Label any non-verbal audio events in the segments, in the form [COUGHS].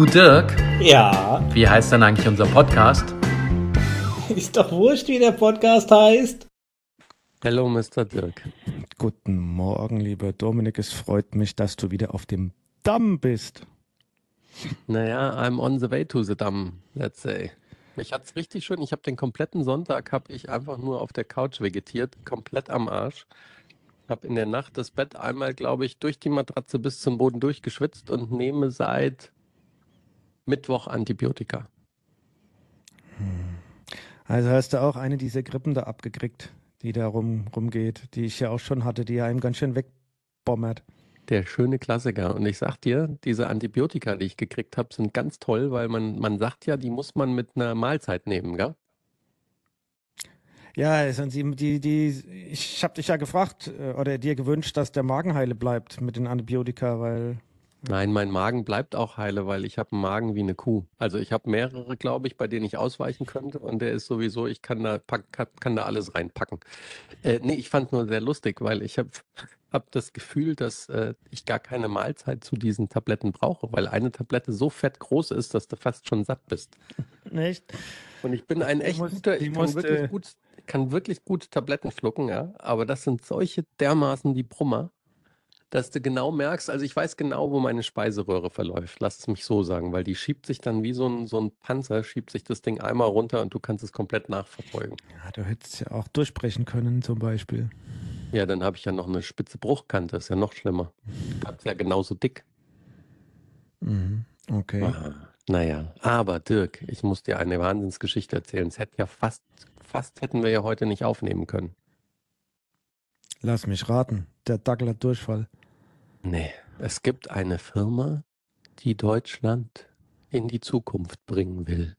Du Dirk, Ja, wie heißt denn eigentlich unser Podcast? [LAUGHS] ist doch wurscht, wie der Podcast heißt. Hello, Mr. Dirk. Guten Morgen, lieber Dominik. Es freut mich, dass du wieder auf dem Damm bist. Naja, I'm on the way to the Damm, let's say. Mich hat's richtig schön. Ich habe den kompletten Sonntag habe ich einfach nur auf der Couch vegetiert, komplett am Arsch. Habe in der Nacht das Bett einmal, glaube ich, durch die Matratze bis zum Boden durchgeschwitzt und nehme seit Mittwoch Antibiotika. Also hast du auch eine dieser Grippen da abgekriegt, die da rum, rumgeht, die ich ja auch schon hatte, die einem ganz schön wegbommert. Der schöne Klassiker. Und ich sag dir, diese Antibiotika, die ich gekriegt habe, sind ganz toll, weil man, man sagt ja, die muss man mit einer Mahlzeit nehmen, gell? Ja, sonst die, die, die, ich habe dich ja gefragt äh, oder dir gewünscht, dass der Magen heile bleibt mit den Antibiotika, weil Nein, mein Magen bleibt auch heile, weil ich habe einen Magen wie eine Kuh. Also ich habe mehrere, glaube ich, bei denen ich ausweichen könnte und der ist sowieso, ich kann da, pack, kann, kann da alles reinpacken. Äh, nee, ich fand nur sehr lustig, weil ich habe [LAUGHS] hab das Gefühl, dass äh, ich gar keine Mahlzeit zu diesen Tabletten brauche, weil eine Tablette so fett groß ist, dass du fast schon satt bist. [LAUGHS] nicht. Und ich bin ein echt guter, ich kann musst, wirklich äh, gut, kann wirklich gut Tabletten schlucken, ja. Aber das sind solche dermaßen die Brummer, dass du genau merkst, also ich weiß genau, wo meine Speiseröhre verläuft. Lass es mich so sagen, weil die schiebt sich dann wie so ein, so ein Panzer, schiebt sich das Ding einmal runter und du kannst es komplett nachverfolgen. Ja, du hättest ja auch durchbrechen können zum Beispiel. Ja, dann habe ich ja noch eine spitze Bruchkante, ist ja noch schlimmer. Hab's ja genauso dick. Mhm. Okay. Ah, naja, aber Dirk, ich muss dir eine Wahnsinnsgeschichte erzählen. Es hätte ja fast, fast hätten wir ja heute nicht aufnehmen können. Lass mich raten. Der Dackel hat Durchfall. Nee, es gibt eine Firma, die Deutschland in die Zukunft bringen will.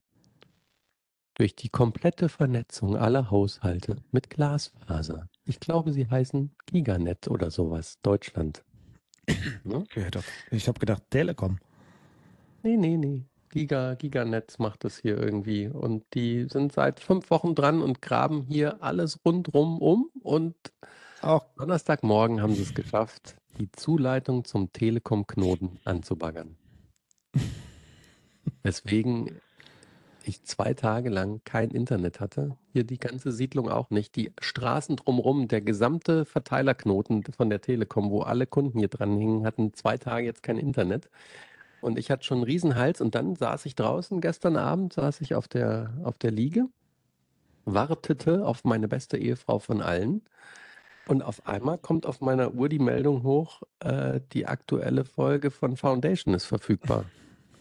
Durch die komplette Vernetzung aller Haushalte mit Glasfaser. Ich glaube, sie heißen Giganet oder sowas. Deutschland. [COUGHS] Ne? Okay. Ich habe gedacht, Telekom. Nee, nee, nee. Giga, Giganet macht das hier irgendwie. Und die sind seit fünf Wochen dran und graben hier alles rundrum um. Und Auch Donnerstagmorgen haben sie es geschafft, die Zuleitung zum Telekom-Knoten anzubaggern. [LAUGHS] Weswegen ich zwei Tage lang kein Internet hatte. Hier die ganze Siedlung auch nicht. Die Straßen drumherum, der gesamte Verteilerknoten von der Telekom, wo alle Kunden hier dran hingen, hatten zwei Tage jetzt kein Internet. Und ich hatte schon einen Riesenhals und dann saß ich draußen, gestern Abend saß ich auf der, auf der Liege, wartete auf meine beste Ehefrau von allen. Und auf einmal kommt auf meiner Uhr die Meldung hoch, äh, die aktuelle Folge von Foundation ist verfügbar.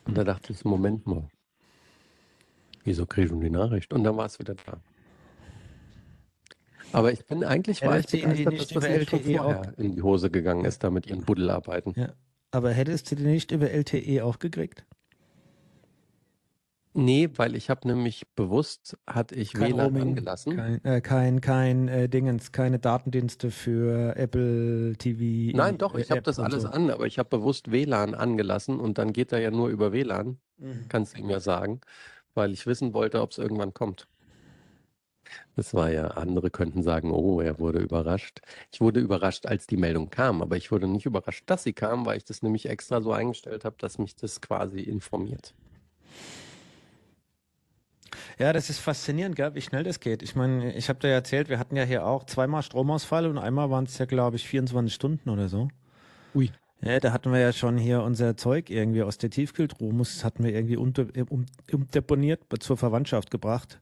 Und da dachte ich, Moment mal, wieso kriege ich schon die Nachricht? Und dann war es wieder da. Aber ich bin eigentlich war ich begeistert, nicht dass das über nicht schon LTE auch- vorher in die Hose gegangen ist, da mit ihren Buddelarbeiten. Ja. Aber hättest du die nicht über LTE auch gekriegt? Nee, weil ich habe nämlich bewusst, hatte ich Kein WLAN Roaming, angelassen. Kein, äh, kein, kein äh, Dingens, keine Datendienste für Apple TV. Nein, doch, äh, ich habe das alles so. an, aber ich habe bewusst WLAN angelassen und dann geht er ja nur über WLAN, Mhm. kannst du ihm ja sagen, weil ich wissen wollte, ob es irgendwann kommt. Das war ja, andere könnten sagen, oh, er wurde überrascht. Ich wurde überrascht, als die Meldung kam, aber ich wurde nicht überrascht, dass sie kam, weil ich das nämlich extra so eingestellt habe, dass mich das quasi informiert. Ja, das ist faszinierend, gell, wie schnell das geht. Ich meine, ich habe dir ja erzählt, wir hatten ja hier auch zweimal Stromausfall und einmal waren es ja, glaube ich, 24 Stunden oder so. Ui. Ja, da hatten wir ja schon hier unser Zeug irgendwie aus der Tiefkühltruhe, muss, hatten wir irgendwie unter, um, umdeponiert, zur Verwandtschaft gebracht.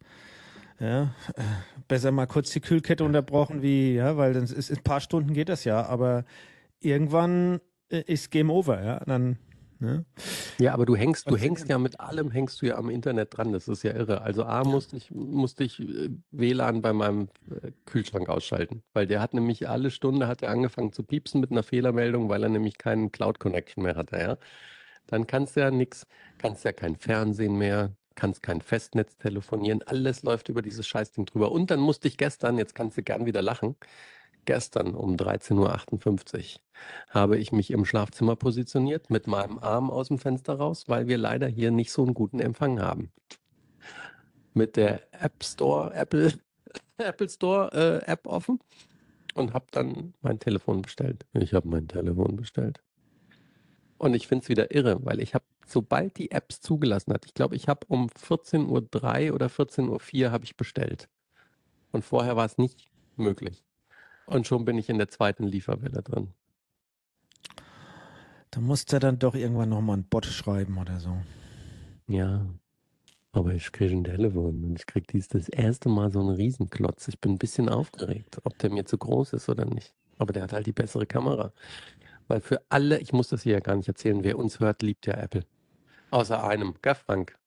Ja, äh, besser mal kurz die Kühlkette unterbrochen, wie, ja, weil dann ist, ein paar Stunden geht das ja, aber irgendwann äh, ist Game Over, ja, dann, ne? Ja, aber du hängst, du Faszinierend. hängst ja mit allem, hängst du ja am Internet dran. Das ist ja irre. Also A, musste ich, musste ich äh, WLAN bei meinem äh, Kühlschrank ausschalten, weil der hat nämlich alle Stunde hat er angefangen zu piepsen mit einer Fehlermeldung, weil er nämlich keinen Cloud Connection mehr hatte, ja. Dann kannst du ja nichts, kannst ja kein Fernsehen mehr, kannst kein Festnetz telefonieren, alles läuft über dieses Scheißding drüber. Und dann musste ich gestern, jetzt kannst du gern wieder lachen, gestern um 13.58 Uhr habe ich mich im Schlafzimmer positioniert mit meinem Arm aus dem Fenster raus, weil wir leider hier nicht so einen guten Empfang haben. Mit der App Store, Apple, [LAUGHS] Apple Store äh, App offen und habe dann mein Telefon bestellt. Ich habe mein Telefon bestellt. Und ich finde es wieder irre, weil ich habe, sobald die Apps zugelassen hat, ich glaube, ich habe um 14.03 Uhr oder 14.04 Uhr habe ich bestellt. Und vorher war es nicht möglich. Und schon bin ich in der zweiten Lieferwelle drin. Da musst du dann doch irgendwann nochmal einen Bot schreiben oder so. Ja, aber ich kriege ein Telefon und ich kriege dies das erste Mal so einen Riesenklotz. Ich bin ein bisschen aufgeregt, ob der mir zu groß ist oder nicht. Aber der hat halt die bessere Kamera. Weil für alle, ich muss das hier ja gar nicht erzählen, wer uns hört, liebt ja Apple. Außer einem, gell, Frank?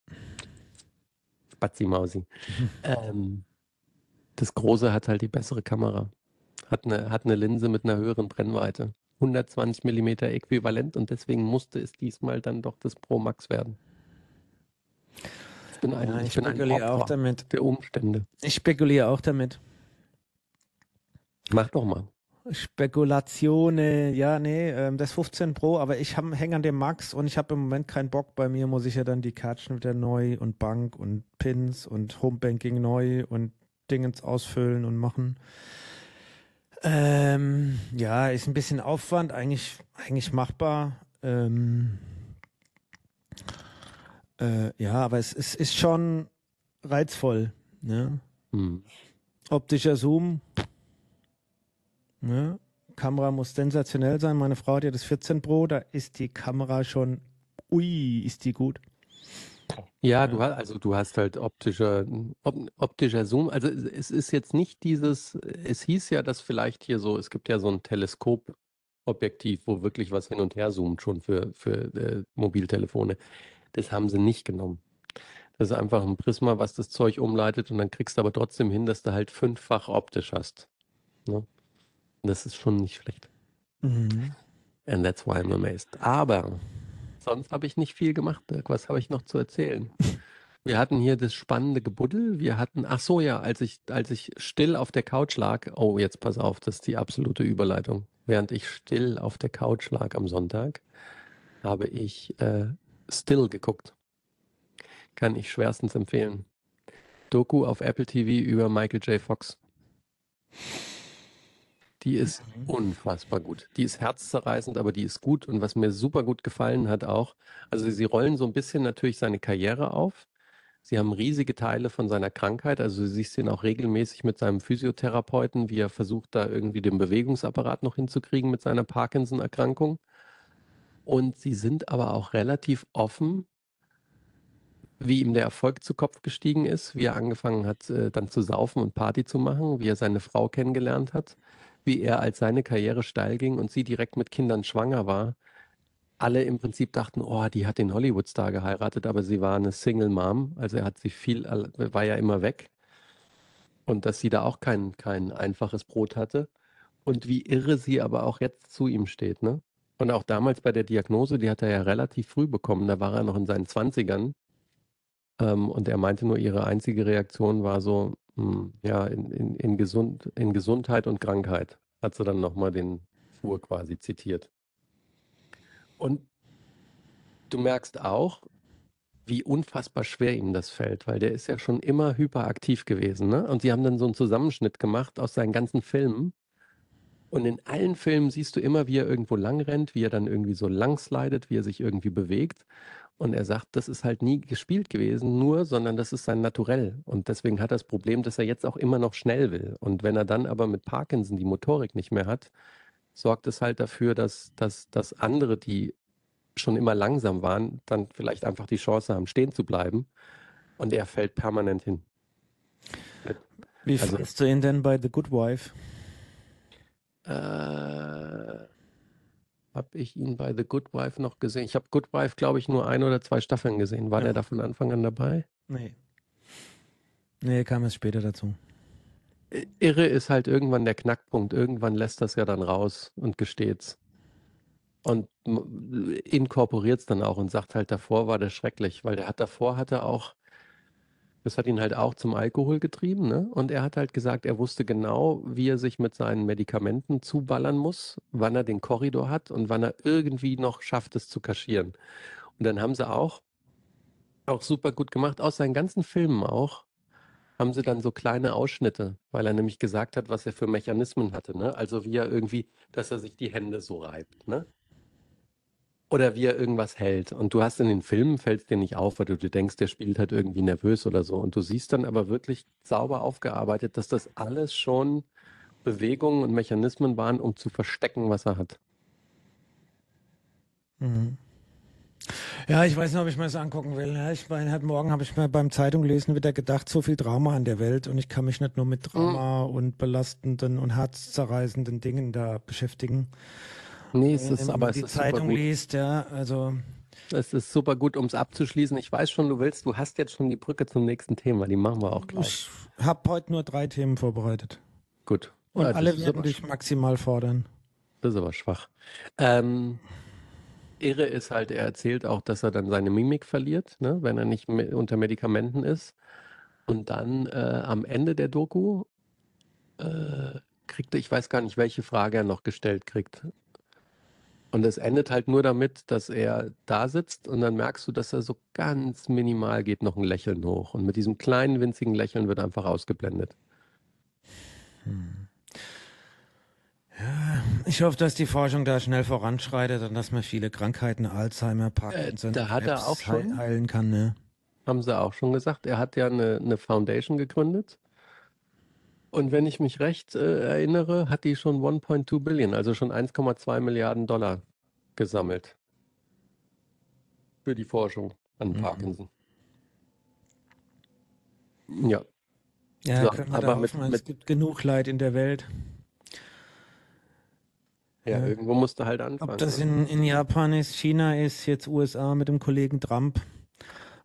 Spazi Mausi. [LAUGHS] ähm, das Große hat halt die bessere Kamera. Hat eine, hat eine Linse mit einer höheren Brennweite. 120 mm äquivalent und deswegen musste es diesmal dann doch das Pro Max werden. Ich bin ein, Ja, ich ich bin ein spekuliere auch Opfer damit. der Umstände. Ich spekuliere auch damit. Mach doch mal. Spekulationen, ja, nee, ähm, das 15 Pro, aber ich hänge an dem Max und ich habe im Moment keinen Bock. Bei mir muss ich ja dann die Kärtchen wieder neu und Bank und Pins und Homebanking neu und Dingens ausfüllen und machen. Ähm, ja, ist ein bisschen Aufwand, eigentlich, eigentlich machbar. Ähm, äh, ja, aber es, es ist schon reizvoll. Ne? Hm. Optischer Zoom. Ne? Kamera muss sensationell sein. Meine Frau hat ja das 14 Pro, da ist die Kamera schon, ui, ist die gut. Ja, du hast, also du hast halt optischer, op, optischer Zoom. Also es ist jetzt nicht dieses, es hieß ja, dass vielleicht hier so, es gibt ja so ein Teleskopobjektiv, wo wirklich was hin und her zoomt, schon für, für äh, Mobiltelefone. Das haben sie nicht genommen. Das ist einfach ein Prisma, was das Zeug umleitet und dann kriegst du aber trotzdem hin, dass du halt fünffach optisch hast. Ne? Das ist schon nicht schlecht. Mhm. And that's why I'm amazed. Aber sonst habe ich nicht viel gemacht, Dirk. Was habe ich noch zu erzählen? Wir hatten hier das spannende Gebuddel. Wir hatten, ach so, ja, als ich, als ich still auf der Couch lag, oh, jetzt pass auf, das ist die absolute Überleitung. Während ich still auf der Couch lag am Sonntag, habe ich äh, Still geguckt. Kann ich schwerstens empfehlen. Doku auf Apple TV über Michael J. Fox. Die ist unfassbar gut. Die ist herzzerreißend, aber die ist gut. Und was mir super gut gefallen hat auch, also sie rollen so ein bisschen natürlich seine Karriere auf. Sie haben riesige Teile von seiner Krankheit. Also du siehst ihn auch regelmäßig mit seinem Physiotherapeuten, wie er versucht, da irgendwie den Bewegungsapparat noch hinzukriegen mit seiner Parkinson-Erkrankung. Und sie sind aber auch relativ offen, wie ihm der Erfolg zu Kopf gestiegen ist, wie er angefangen hat, äh, dann zu saufen und Party zu machen, wie er seine Frau kennengelernt hat, wie er als seine Karriere steil ging und sie direkt mit Kindern schwanger war. Alle im Prinzip dachten, oh, die hat den Hollywood-Star geheiratet, aber sie war eine Single Mom, also er hat sie viel, war ja immer weg. Und dass sie da auch kein, kein einfaches Brot hatte. Und wie irre sie aber auch jetzt zu ihm steht, ne? Und auch damals bei der Diagnose, die hat er ja relativ früh bekommen, da war er noch in seinen Zwanzigern. Ähm, und er meinte nur, ihre einzige Reaktion war so, hm, ja, in, in, in, Gesund, in Gesundheit und Krankheit, hat sie dann nochmal den Fuhr quasi zitiert. Und du merkst auch, wie unfassbar schwer ihm das fällt, weil der ist ja schon immer hyperaktiv gewesen. Ne? Und sie haben dann so einen Zusammenschnitt gemacht aus seinen ganzen Filmen. Und in allen Filmen siehst du immer, wie er irgendwo lang rennt, wie er dann irgendwie so lang slidet, wie er sich irgendwie bewegt. Und er sagt, das ist halt nie gespielt gewesen, nur, sondern das ist sein Naturell. Und deswegen hat er das Problem, dass er jetzt auch immer noch schnell will. Und wenn er dann aber mit Parkinson die Motorik nicht mehr hat, sorgt es halt dafür, dass, dass, dass andere, die schon immer langsam waren, dann vielleicht einfach die Chance haben, stehen zu bleiben. Und er fällt permanent hin. Wie Also- fandst du ihn denn bei The Good Wife? Äh, habe ich ihn bei The Good Wife noch gesehen? Ich habe Good Wife, glaube ich, nur ein oder zwei Staffeln gesehen. War Ja. der da von Anfang an dabei? Nee. Nee, kam es später dazu. Irre ist halt irgendwann der Knackpunkt. Irgendwann lässt das ja dann raus und gesteht's. Und inkorporiert es dann auch und sagt halt, davor war der schrecklich, weil der hat davor hatte auch, das hat ihn halt auch zum Alkohol getrieben, ne? Und er hat halt gesagt, er wusste genau, wie er sich mit seinen Medikamenten zuballern muss, wann er den Korridor hat und wann er irgendwie noch schafft, es zu kaschieren. Und dann haben sie auch, auch super gut gemacht, aus seinen ganzen Filmen auch, haben sie dann so kleine Ausschnitte, weil er nämlich gesagt hat, was er für Mechanismen hatte, ne? Also wie er irgendwie, dass er sich die Hände so reibt, ne? Oder wie er irgendwas hält. Und du hast in den Filmen, fällt dir nicht auf, weil du dir denkst, der spielt halt irgendwie nervös oder so. Und du siehst dann aber wirklich sauber aufgearbeitet, dass das alles schon Bewegungen und Mechanismen waren, um zu verstecken, was er hat. Mhm. Ja, ich weiß nicht, ob ich mir das angucken will. Ja, ich meine, heute Morgen habe ich mir beim Zeitung lesen wieder gedacht, so viel Drama an der Welt und ich kann mich nicht nur mit Drama mhm. und belastenden und herzzerreißenden Dingen da beschäftigen. Nee, es ist, Wenn aber man es die ist super Zeitung gut. liest, ja, also Es ist super gut, um es abzuschließen. Ich weiß schon, du willst, du hast jetzt schon die Brücke zum nächsten Thema. Die machen wir auch gleich. ich habe heute nur drei Themen vorbereitet Gut. und Ja, das alle werden dich maximal fordern. Das ist aber schwach. Ähm, irre ist halt, er erzählt auch, dass er dann seine Mimik verliert, ne, wenn er nicht unter Medikamenten ist. Und dann äh, am Ende der Doku äh, kriegt er, ich weiß gar nicht, welche Frage er noch gestellt kriegt. Und es endet halt nur damit, dass er da sitzt und dann merkst du, dass er so ganz minimal geht noch ein Lächeln hoch. Und mit diesem kleinen, winzigen Lächeln wird einfach ausgeblendet. Ich hoffe, dass die Forschung da schnell voranschreitet und dass man viele Krankheiten, Alzheimer, Parkinson, Äh, da hat er auch schon- heil- heilen kann. Ne? Haben sie auch schon gesagt. Er hat ja eine, eine Foundation gegründet. Und wenn ich mich recht äh, erinnere, hat die schon 1.2 Billion, also schon 1,2 Milliarden Dollar gesammelt. Für die Forschung an Mhm. Parkinson. Ja, Ja, So, können wir aber mit- hoffen, es mit- gibt genug Leid in der Welt. ja, Ja. irgendwo musste halt anfangen. Ob das in, in Japan ist, China ist, jetzt USA mit dem Kollegen Trump.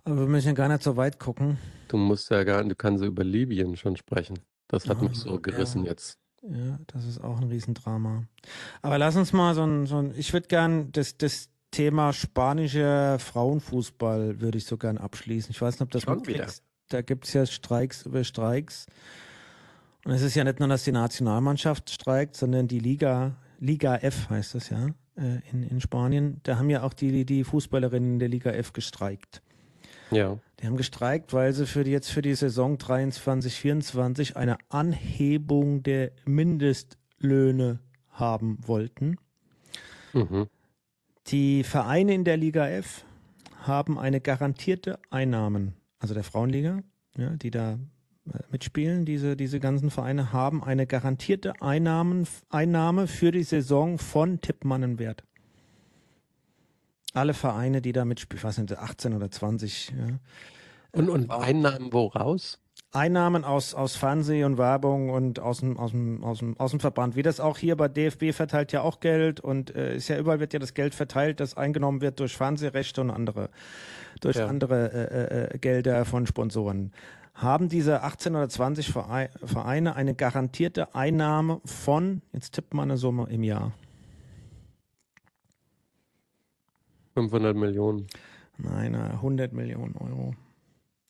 Aber wir müssen ja gar nicht so weit gucken. Du musst ja gar, du kannst über Libyen schon sprechen. Das hat Ja, mich so gerissen ja. jetzt. Ja, das ist auch ein Riesendrama. Aber lass uns mal so ein, so ein ich würde gern das, das Thema spanischer Frauenfußball würde ich so gern abschließen. Ich weiß nicht, ob das Schon wieder. Da gibt's ja Streiks über Streiks. Und es ist ja nicht nur, dass die Nationalmannschaft streikt, sondern die Liga, Liga F heißt das ja, äh, in, in Spanien. Da haben ja auch die, die Fußballerinnen der Liga F gestreikt. Ja. Die haben gestreikt, weil sie für die, jetzt für die Saison 23, 24 eine Anhebung der Mindestlöhne haben wollten. Mhm. Die Vereine in der Liga F haben eine garantierte Einnahmen, also der Frauenliga, ja, die da äh, mitspielen, diese, diese ganzen Vereine haben eine garantierte Einnahmen, Einnahme für die Saison von Tippmannenwert. Alle Vereine, die da mitspielen, ich weiß nicht, 18 oder 20, ja, Und, und Einnahmen woraus? Einnahmen aus, aus Fernseh und Werbung und aus dem, aus, dem, aus, dem, aus dem Verband. Wie das auch hier bei DFB verteilt ja auch Geld und äh, ist ja überall wird ja das Geld verteilt, das eingenommen wird durch Fernsehrechte und andere, durch Ja. andere äh, äh, Gelder von Sponsoren. Haben diese 18 oder 20 Verei- Vereine eine garantierte Einnahme von, jetzt tippt man eine Summe im Jahr. 500 Millionen. Nein, äh, 100 Millionen Euro.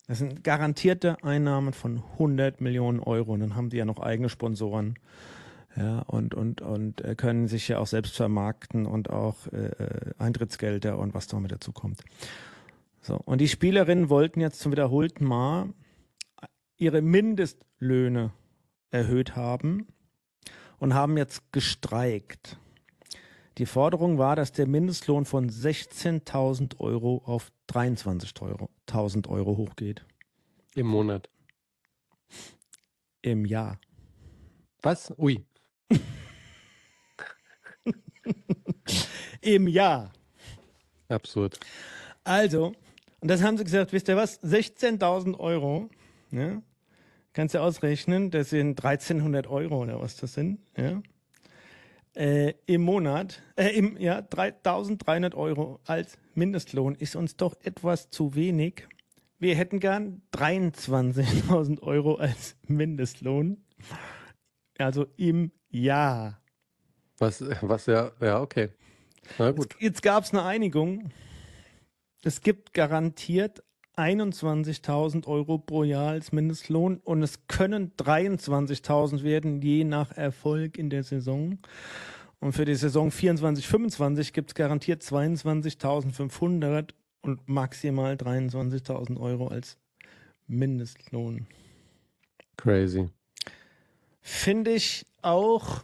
Das sind garantierte Einnahmen von 100 Millionen Euro. Und dann haben die ja noch eigene Sponsoren. Ja, und, und, und äh, können sich ja auch selbst vermarkten und auch äh, äh, Eintrittsgelder und was da mit dazu kommt. So, und die Spielerinnen wollten jetzt zum wiederholten Mal ihre Mindestlöhne erhöht haben und haben jetzt gestreikt. Die Forderung war, dass der Mindestlohn von 16.000 Euro auf 23.000 Euro hochgeht Im Monat. im Jahr. Was? Ui. [LAUGHS] Im Jahr. Absurd. Also, und das haben sie gesagt, wisst ihr was? 16.000 Euro, ja? Kannst du ausrechnen, das sind 1300 Euro oder was das sind, ja? Äh, Im Monat, äh, im Jahr 3.300 Euro als Mindestlohn ist uns doch etwas zu wenig. Wir hätten gern 23.000 Euro als Mindestlohn. Also im Jahr. Was, was ja, ja, okay. Na gut. Jetzt, jetzt gab es eine Einigung. Es gibt garantiert 21.000 Euro pro Jahr als Mindestlohn und es können 23.000 werden, je nach Erfolg in der Saison. Und für die Saison 24, 25 gibt es garantiert 22.500 und maximal 23.000 Euro als Mindestlohn. Crazy. Finde ich auch,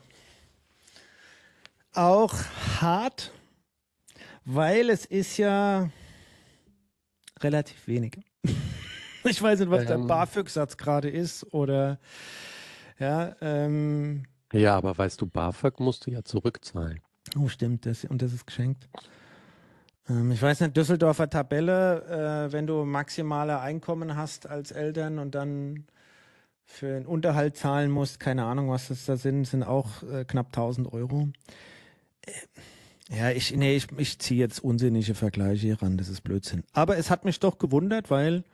auch hart, weil es ist ja relativ wenig. [LAUGHS] ich weiß nicht, was der Ähm. BAföG-Satz gerade ist oder ja, ähm, Ja, aber weißt du, BAföG musst du ja zurückzahlen. oh stimmt, das, und das ist geschenkt. Ähm, ich weiß nicht, Düsseldorfer Tabelle, äh, wenn du maximale Einkommen hast als Eltern und dann für den Unterhalt zahlen musst, keine Ahnung, was das da sind, sind auch äh, knapp 1000 Euro. Äh, ja, ich, nee, ich, ich ziehe jetzt unsinnige Vergleiche hier ran, das ist Blödsinn. Aber es hat mich doch gewundert, weil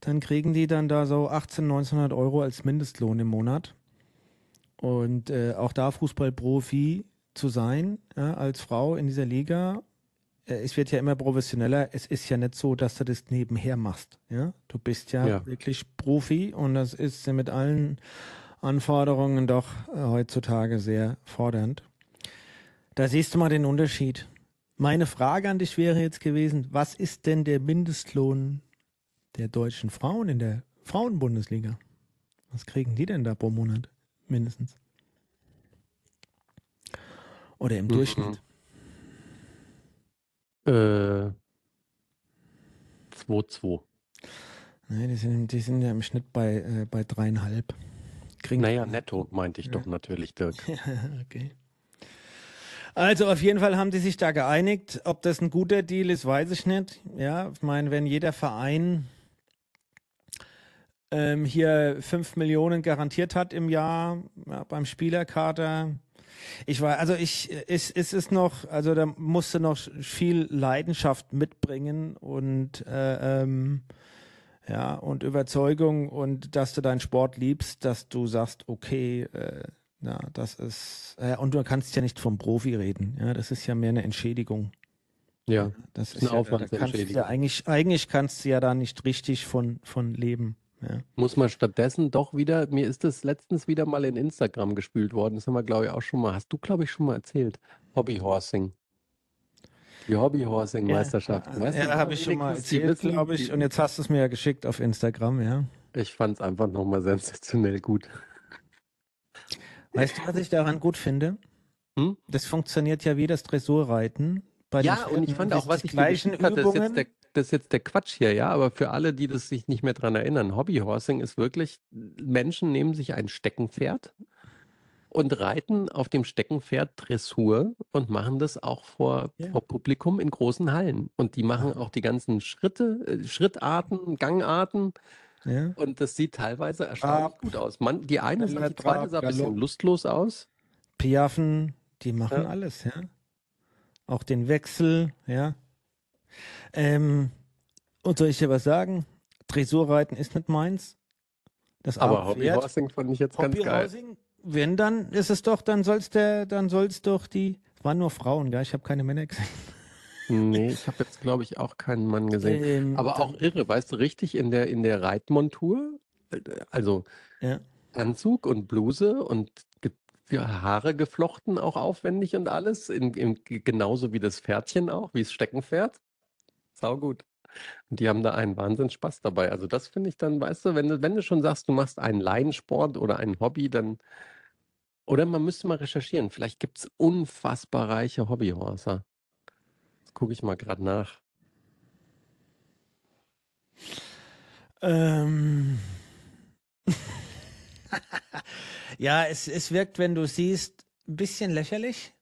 dann kriegen die dann da so 18, 1900 Euro als Mindestlohn im Monat. Und äh, auch da Fußballprofi zu sein, ja, als Frau in dieser Liga, äh, es wird ja immer professioneller. Es ist ja nicht so, dass du das nebenher machst. Ja, du bist ja, Ja. wirklich Profi und das ist ja mit allen Anforderungen doch äh, heutzutage sehr fordernd. Da siehst du mal den Unterschied. Meine Frage an dich wäre jetzt gewesen, was ist denn der Mindestlohn der deutschen Frauen in der Frauenbundesliga? Was kriegen die denn da pro Monat mindestens? Oder im Mhm. Durchschnitt? Äh, 2-2. Nee, die sind, die sind ja im Schnitt bei, äh, bei dreieinhalb. Kriegen Naja, netto meinte ich doch natürlich, Dirk. [LAUGHS] okay. Also auf jeden Fall haben die sich da geeinigt. Ob das ein guter Deal ist, weiß ich nicht. Ja, ich meine, wenn jeder Verein ähm, hier fünf Millionen garantiert hat im Jahr ja, beim Spielerkader. Ich war, also ich, es, es ist noch, also da musst du noch viel Leidenschaft mitbringen und äh, ähm, ja, und Überzeugung und dass du deinen Sport liebst, dass du sagst, okay, äh, ja, das ist, äh, und du kannst ja nicht vom Profi reden, ja, das ist ja mehr eine Entschädigung. Ja, Das Ist eine ja, Aufwandsentschädigung. ja eigentlich, eigentlich kannst du ja da nicht richtig von, von leben. Ja. muss man stattdessen doch wieder, mir ist das letztens wieder mal in Instagram gespült worden. Das haben wir, glaube ich, auch schon mal, hast du, glaube ich, schon mal erzählt. Hobbyhorsing. Die Hobbyhorsing-Meisterschaft. Ja, Weißt ja habe ich schon mal erzählt, glaube ich. Und jetzt hast du es mir ja geschickt auf Instagram, ja. Ich fand es einfach nochmal sensationell gut. Weißt du, was ich daran gut finde? Hm? Das funktioniert ja wie das Dressurreiten. Bei den Ja, und ich fand auch, was ich gleichen hatte, das ist, Übungen. jetzt der, das ist jetzt der Quatsch hier, ja, aber für alle, die das sich nicht mehr dran erinnern, Hobbyhorsing ist wirklich, Menschen nehmen sich ein Steckenpferd und reiten auf dem Steckenpferd Dressur und machen das auch vor, Ja. vor Publikum in großen Hallen. Und die machen auch die ganzen Schritte, äh, Schrittarten, Gangarten ja. und das sieht teilweise erstaunlich Trab, gut aus. Man, die eine, schneller die zweite sah ein bisschen lustlos aus. Piaffen, die machen Ja. alles, ja. Auch den Wechsel, ja. Ähm, und soll ich dir was sagen? Dressurreiten ist nicht meins. Das Aber. Hobbyhorsing fand ich jetzt ganz geil. Wenn dann ist es doch, dann soll's der, dann soll's doch die, es waren nur Frauen, gell? Ich habe keine Männer gesehen. Nee, ich habe jetzt, glaube ich, auch keinen Mann gesehen. Ähm, Aber auch irre, weißt du, richtig in der, in der Reitmontur, äh, also Ja. Anzug und Bluse und ge Haare geflochten auch aufwendig und alles, in, in, genauso wie das Pferdchen auch, wie das Steckenpferd. Sau gut. Und die haben da einen Wahnsinn Spaß dabei. Also das finde ich dann, weißt du, wenn du, wenn du schon sagst, du machst einen Laiensport oder ein Hobby, dann, oder man müsste mal recherchieren, vielleicht gibt es unfassbar reiche Hobbyhorser. Gucke ich mal gerade nach. Ähm. [LAUGHS] ja, es, es wirkt, wenn du siehst, ein bisschen lächerlich.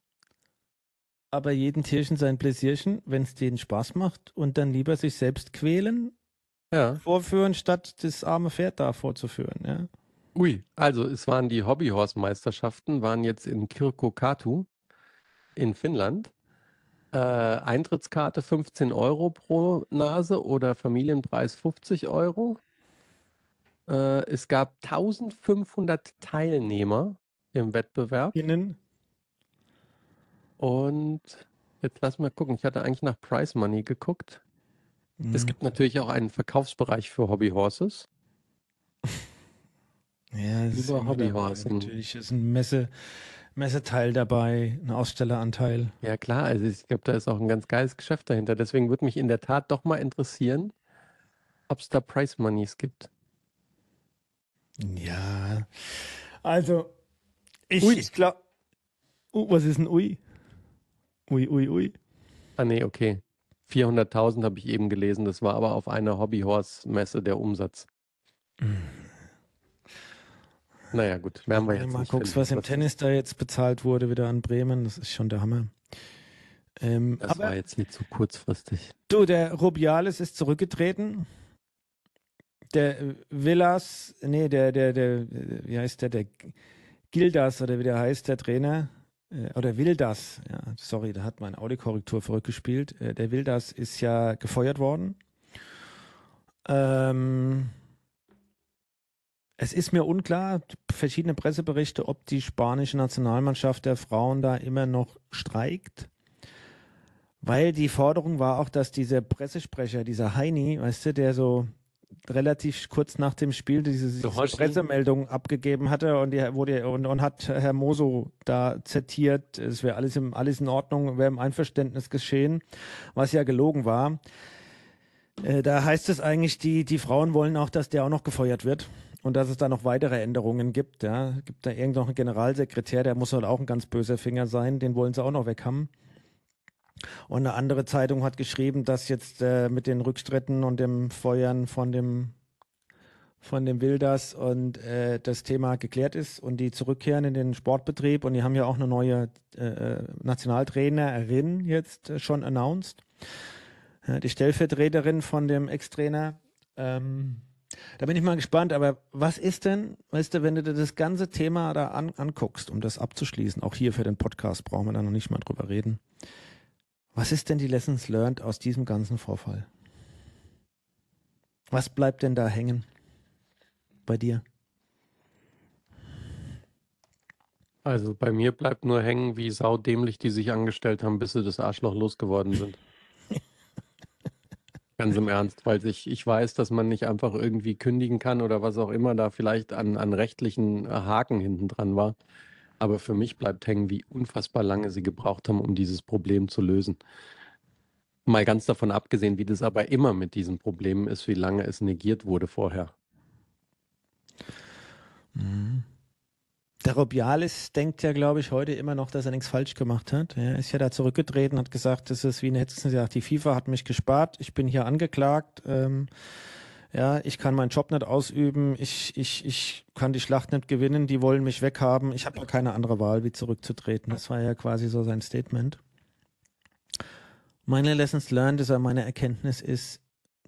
Aber jeden Tierchen sein Pläsierchen, wenn es denen Spaß macht und dann lieber sich selbst quälen, Ja. vorführen, statt das arme Pferd da vorzuführen. Ja. Ui, also es waren die Hobbyhorse-Meisterschaften, waren jetzt in Kirkko-Katu in Finnland. Äh, Eintrittskarte 15 Euro pro Nase oder Familienpreis 50 Euro. Äh, es gab 1500 Teilnehmer im Wettbewerb Innen. und jetzt lass mal gucken, ich hatte eigentlich nach Prize Money geguckt. Es gibt natürlich auch einen Verkaufsbereich für Hobbyhorses. [LAUGHS] ja, ist über immer Hobbyhorsing. Natürlich ist ein Messe, Messeteil dabei, ein Ausstelleranteil. Ja, klar, also ich glaube, da ist auch ein ganz geiles Geschäft dahinter. Deswegen würde mich in der Tat doch mal interessieren, ob es da Price Moneys gibt. Ja, also ich, ich glaube, uh, was ist ein Ui? Ui, ui, ui. Ah, nee, okay. 400.000 habe ich eben gelesen. Das war aber auf einer Hobbyhorse-Messe der Umsatz. Naja, gut, werden wir Wenn jetzt du mal guckst, finden. was im Das- Tennis da jetzt bezahlt wurde, wieder an Bremen, das ist schon der Hammer. Ähm, Das aber war jetzt nicht so kurzfristig. du, der Rubiales ist zurückgetreten. Der äh, Villas, nee, der, der, der, äh, wie heißt der, der Gildas oder wie der heißt, der Trainer, äh, oder Wildas, ja, sorry, da hat meine Audiokorrektur verrückt gespielt. Äh, der Wildas ist ja gefeuert worden. Ähm, es ist mir unklar, verschiedene Presseberichte, ob die spanische Nationalmannschaft der Frauen da immer noch streikt. Weil die Forderung war auch, dass dieser Pressesprecher, dieser Heini, weißt du, der so relativ kurz nach dem Spiel diese, diese? Pressemeldung abgegeben hatte und, die, wurde, und, und hat Herr Moso da zitiert, es wäre alles, im, alles in Ordnung, wäre im Einverständnis geschehen, was ja gelogen war. Äh, da heißt es eigentlich, die, die Frauen wollen auch, dass der auch noch gefeuert wird und dass es da noch weitere Änderungen gibt. Ja. Gibt da irgend noch einen Generalsekretär, der muss halt auch ein ganz böser Finger sein, den wollen sie auch noch weg haben. Und eine andere Zeitung hat geschrieben, dass jetzt äh, mit den Rückstritten und dem Feuern von dem von dem Wilders und äh, das Thema geklärt ist und die zurückkehren in den Sportbetrieb und die haben ja auch eine neue äh, Nationaltrainerin jetzt äh, schon announced. Die Stellvertreterin von dem Ex-Trainer. Ähm, da bin ich mal gespannt, aber was ist denn, weißt du, wenn du dir das ganze Thema da an, anguckst, um das abzuschließen, auch hier für den Podcast brauchen wir da noch nicht mal drüber reden. Was ist denn die Lessons learned aus diesem ganzen Vorfall? Was bleibt denn da hängen bei dir? Also bei mir bleibt nur hängen, wie saudämlich die sich angestellt haben, bis sie das Arschloch losgeworden sind. Ganz im Ernst, weil ich, ich weiß, dass man nicht einfach irgendwie kündigen kann oder was auch immer da vielleicht an, an rechtlichen äh, Haken hinten dran war. Aber für mich bleibt hängen, wie unfassbar lange sie gebraucht haben, um dieses Problem zu lösen. Mal ganz davon abgesehen, wie das aber immer mit diesen Problemen ist, wie lange es negiert wurde vorher. Der Robialis denkt ja, glaube ich, heute immer noch, dass er nichts falsch gemacht hat. Er ist ja da zurückgetreten, hat gesagt, das ist wie eine du gesagt, die FIFA hat mich gespart, ich bin hier angeklagt, ähm, ja, ich kann meinen Job nicht ausüben, ich, ich, ich kann die Schlacht nicht gewinnen, die wollen mich weghaben, ich habe keine andere Wahl, wie zurückzutreten. Das war ja quasi so sein Statement. Meine Lessons learned ist, meine Erkenntnis ist,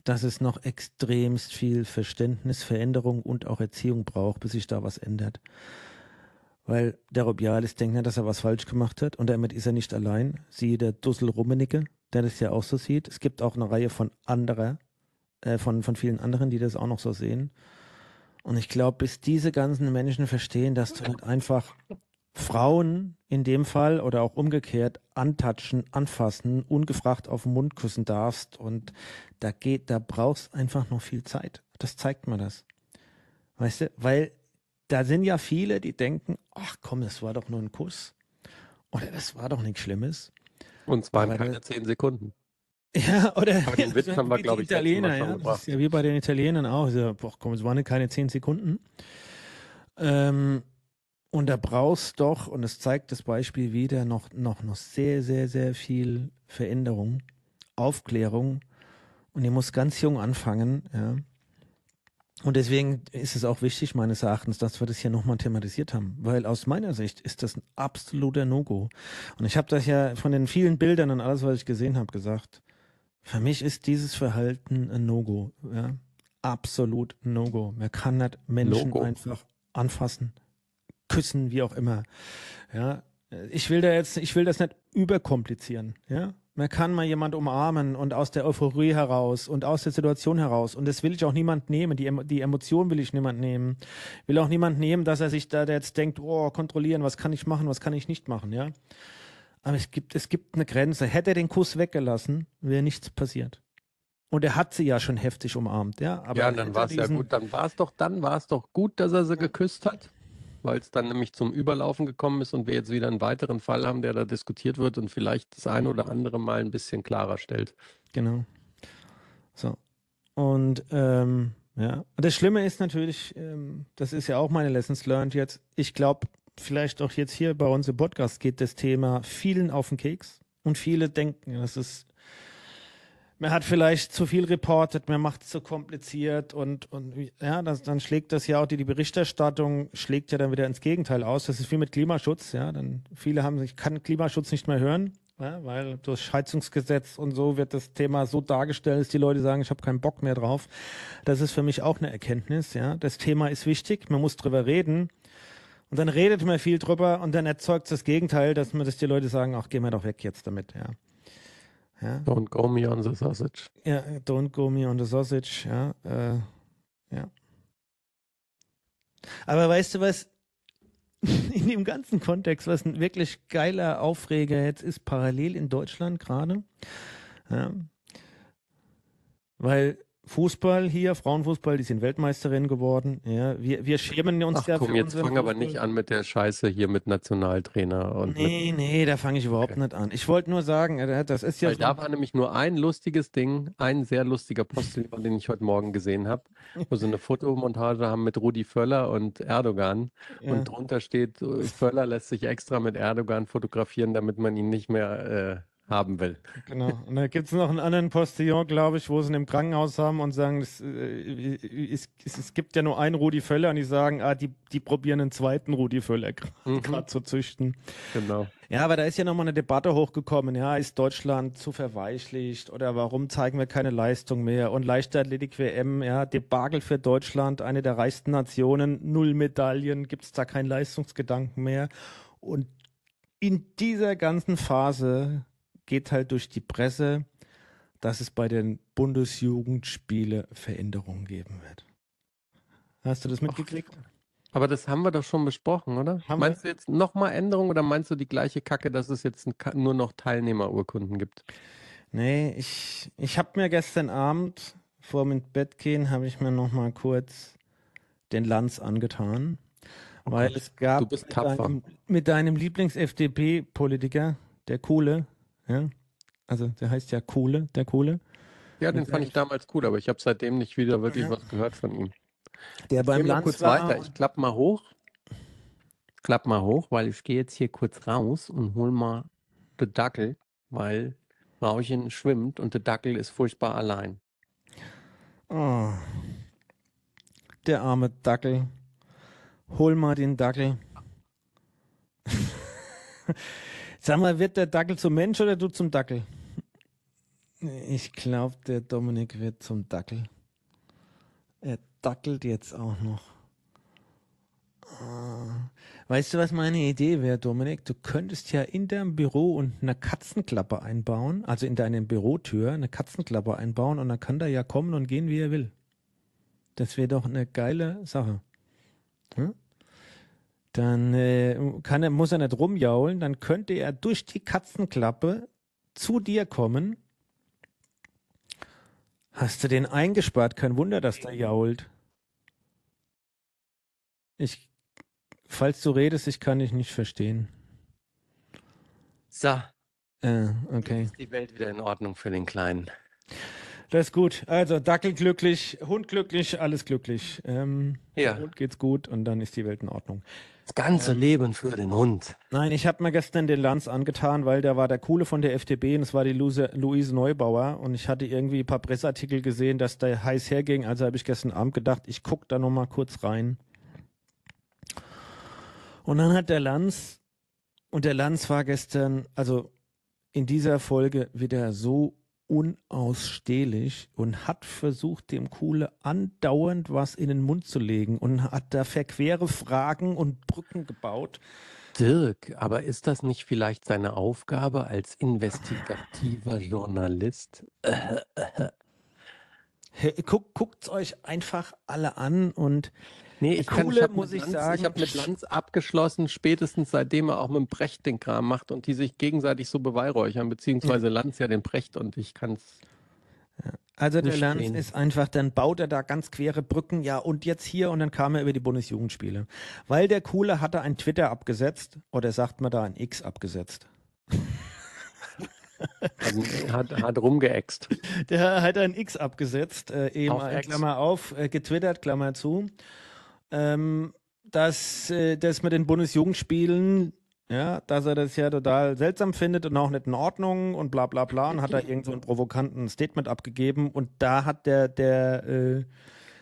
dass es noch extremst viel Verständnis, Veränderung und auch Erziehung braucht, bis sich da was ändert. Weil der Robialis denkt nicht, dass er was falsch gemacht hat und damit ist er nicht allein. Siehe der Dussel Rummenigge, der das ja auch so sieht. Es gibt auch eine Reihe von anderer, äh, von, von vielen anderen, die das auch noch so sehen. Und ich glaube, bis diese ganzen Menschen verstehen, dass du nicht einfach Frauen in dem Fall oder auch umgekehrt antatschen, anfassen, ungefragt auf den Mund küssen darfst und da geht, da brauchst einfach noch viel Zeit. Das zeigt mir das. Weißt du, weil da sind ja viele, die denken, ach komm, das war doch nur ein Kuss. Oder das war doch nichts Schlimmes. Und es waren Aber keine zehn Sekunden. Ja, oder Aber den Witz [LAUGHS] haben wir, wie die glaub ich, Italiener, ja. Das ist ja wie bei den Italienern auch. So, boah, komm, es waren keine zehn Sekunden. Ähm, und da brauchst doch, und es zeigt das Beispiel wieder, noch, noch, noch sehr, sehr, sehr viel Veränderung, Aufklärung. Und ihr muss ganz jung anfangen, ja. Und deswegen ist es auch wichtig, meines Erachtens, dass wir das hier nochmal thematisiert haben. Weil aus meiner Sicht ist das ein absoluter No-Go. Und ich habe das ja von den vielen Bildern und alles, was ich gesehen habe, gesagt. Für mich ist dieses Verhalten ein No-Go. Ja? Absolut No-Go. Man kann nicht Menschen Logo. einfach anfassen, küssen, wie auch immer. Ja, ich will da jetzt, ich will das nicht überkomplizieren. Ja, man kann mal jemand umarmen und aus der Euphorie heraus und aus der Situation heraus. Und das will ich auch niemand nehmen. Die, die Emotion will ich niemand nehmen. Will auch niemand nehmen, dass er sich da jetzt denkt, oh, kontrollieren, was kann ich machen, was kann ich nicht machen, ja. Aber es gibt, es gibt eine Grenze. Hätte er den Kuss weggelassen, wäre nichts passiert. Und er hat sie ja schon heftig umarmt, ja. Aber ja, dann war es ja gut. Dann war es doch, dann war es doch gut, dass er sie geküsst hat, weil es dann nämlich zum Überlaufen gekommen ist und wir jetzt wieder einen weiteren Fall haben, der da diskutiert wird und vielleicht das eine oder andere mal ein bisschen klarer stellt. Genau. So. Und ähm, ja, das Schlimme ist natürlich, ähm, das ist ja auch meine Lessons learned jetzt. Ich glaube, vielleicht auch jetzt hier bei uns im Podcast geht das Thema vielen auf den Keks. Und viele denken, das ist, man hat vielleicht zu viel reportet, man macht es zu kompliziert und, und ja, das, dann schlägt das ja auch die, die Berichterstattung schlägt ja dann wieder ins Gegenteil aus. Das ist wie mit Klimaschutz, ja. Dann viele haben, ich kann Klimaschutz nicht mehr hören, ja, weil durch Heizungsgesetz und so wird das Thema so dargestellt, dass die Leute sagen, ich habe keinen Bock mehr drauf. Das ist für mich auch eine Erkenntnis. Ja, das Thema ist wichtig, man muss drüber reden. Und dann redet man viel drüber und dann erzeugt das Gegenteil, dass man, dass die Leute sagen, ach, geh mal doch weg jetzt damit. Ja. Ja. Don't go me on the sausage. Ja, don't go me on the sausage. Ja, äh, ja. Aber weißt du was? [LAUGHS] in dem ganzen Kontext, was ein wirklich geiler Aufreger jetzt ist, parallel in Deutschland gerade. Ja. Weil Fußball hier, Frauenfußball, die sind Weltmeisterin geworden. Ja, wir, wir schämen uns Ach, ja komm, für jetzt fang aber nicht an mit der Scheiße hier mit Nationaltrainer und Nee, nee, da fange ich überhaupt Okay. nicht an. Ich wollte nur sagen, äh, das ist ja weil so, da war nämlich nur ein lustiges Ding, ein sehr lustiger Postillon, [LAUGHS] den ich heute Morgen gesehen habe, wo sie eine Fotomontage haben mit Rudi Völler und Erdogan ja, und drunter steht, äh, Völler lässt sich extra mit Erdogan fotografieren, damit man ihn nicht mehr äh, haben will. genau. Und da gibt es noch einen anderen Postillon, glaube ich, wo sie ihn im Krankenhaus haben und sagen, es, äh, es, es, es gibt ja nur einen Rudi Völler und die sagen, ah, die, die probieren einen zweiten Rudi Völler Mhm. gerade zu züchten. Genau. Ja, aber da ist ja nochmal eine Debatte hochgekommen. Ja, ist Deutschland zu verweichlicht oder warum zeigen wir keine Leistung mehr? Und Leichtathletik-WM, ja, Debakel für Deutschland, eine der reichsten Nationen, null Medaillen, gibt es da keinen Leistungsgedanken mehr? Und in dieser ganzen Phase geht halt durch die Presse, dass es bei den Bundesjugendspiele Veränderungen geben wird. Hast du das mitgekriegt? Aber das haben wir doch schon besprochen, oder? Haben meinst du jetzt nochmal Änderungen oder meinst du die gleiche Kacke, dass es jetzt nur noch Teilnehmerurkunden gibt? Nee, ich, ich habe mir gestern Abend vor dem Bett gehen, habe ich mir noch mal kurz den Lanz angetan, weil Gott, es gab du bist mit tapfer. deinem, mit deinem Lieblings-FDP-Politiker, der Kohle, ja, also der heißt ja Kohle, der Kohle, Ja, den fand ich damals gut, aber ich habe seitdem nicht wieder wirklich Ja. was gehört von ihm. der Geh beim mal Lanz kurz weiter. Ich klapp mal hoch. Klapp mal hoch, weil ich gehe jetzt hier kurz raus und hol mal den Dackel, weil Rauchen schwimmt und der Dackel ist furchtbar allein. Oh, der arme Dackel. Hol mal den Dackel. [LAUGHS] Sag mal, wird der Dackel zum Mensch oder du zum Dackel? Ich glaube, der Dominik wird zum Dackel. Er dackelt jetzt auch noch. Ah. Weißt du, was meine Idee wäre, Dominik? Du könntest ja in deinem Büro und eine Katzenklappe einbauen, also in deine Bürotür eine Katzenklappe einbauen und dann kann der ja kommen und gehen, wie er will. Das wäre doch eine geile Sache. Hm? Dann äh, kann er, muss er nicht rumjaulen, dann könnte er durch die Katzenklappe zu dir kommen. Hast du den eingesperrt? Kein Wunder, dass der jault. Ich, falls du redest, ich kann dich nicht verstehen. So, Äh, okay. ist die Welt wieder in Ordnung für den Kleinen. Das ist gut. Also Dackel glücklich, Hund glücklich, alles glücklich. Ähm, Ja. Hund geht's gut und dann ist die Welt in Ordnung. Das ganze Leben für den Hund. Nein, ich habe mir gestern den Lanz angetan, weil der war der Coole von der FDP und es war die Luise Neubauer und ich hatte irgendwie ein paar Presseartikel gesehen, dass der heiß herging. Also habe ich gestern Abend gedacht, ich guck da noch mal kurz rein. Und dann hat der Lanz und der Lanz war gestern, also in dieser Folge wieder so unausstehlich und hat versucht, dem Kuhle andauernd was in den Mund zu legen und hat da verquere Fragen und Brücken gebaut. Dirk, aber ist das nicht vielleicht seine Aufgabe als investigativer Journalist? Hey, Guck, guckt's euch einfach alle an und Nee, ich kann, Coole, ich hab muss ich Lanz, sagen, ich habe mit Lanz abgeschlossen, spätestens seitdem er auch mit dem Precht den Kram macht und die sich gegenseitig so beweihräuchern, beziehungsweise Lanz ja den Precht und ich kann's. also der Lanz stehen. ist einfach, dann baut er da ganz quere Brücken, ja und jetzt hier und dann kam er über die Bundesjugendspiele. Weil der Coole hatte ein Twitter abgesetzt oder sagt man da ein X abgesetzt. [LAUGHS] Also, hat, hat rumgeäxt. Der hat ein X abgesetzt, äh, eben Auf. Klammer auf, äh, getwittert, Klammer zu, ähm, dass, äh, dass mit den Bundesjugendspielen ja, dass er das ja total seltsam findet und auch nicht in Ordnung und bla bla bla und hat da irgend so einen provokanten Statement abgegeben. Und da hat der, der äh,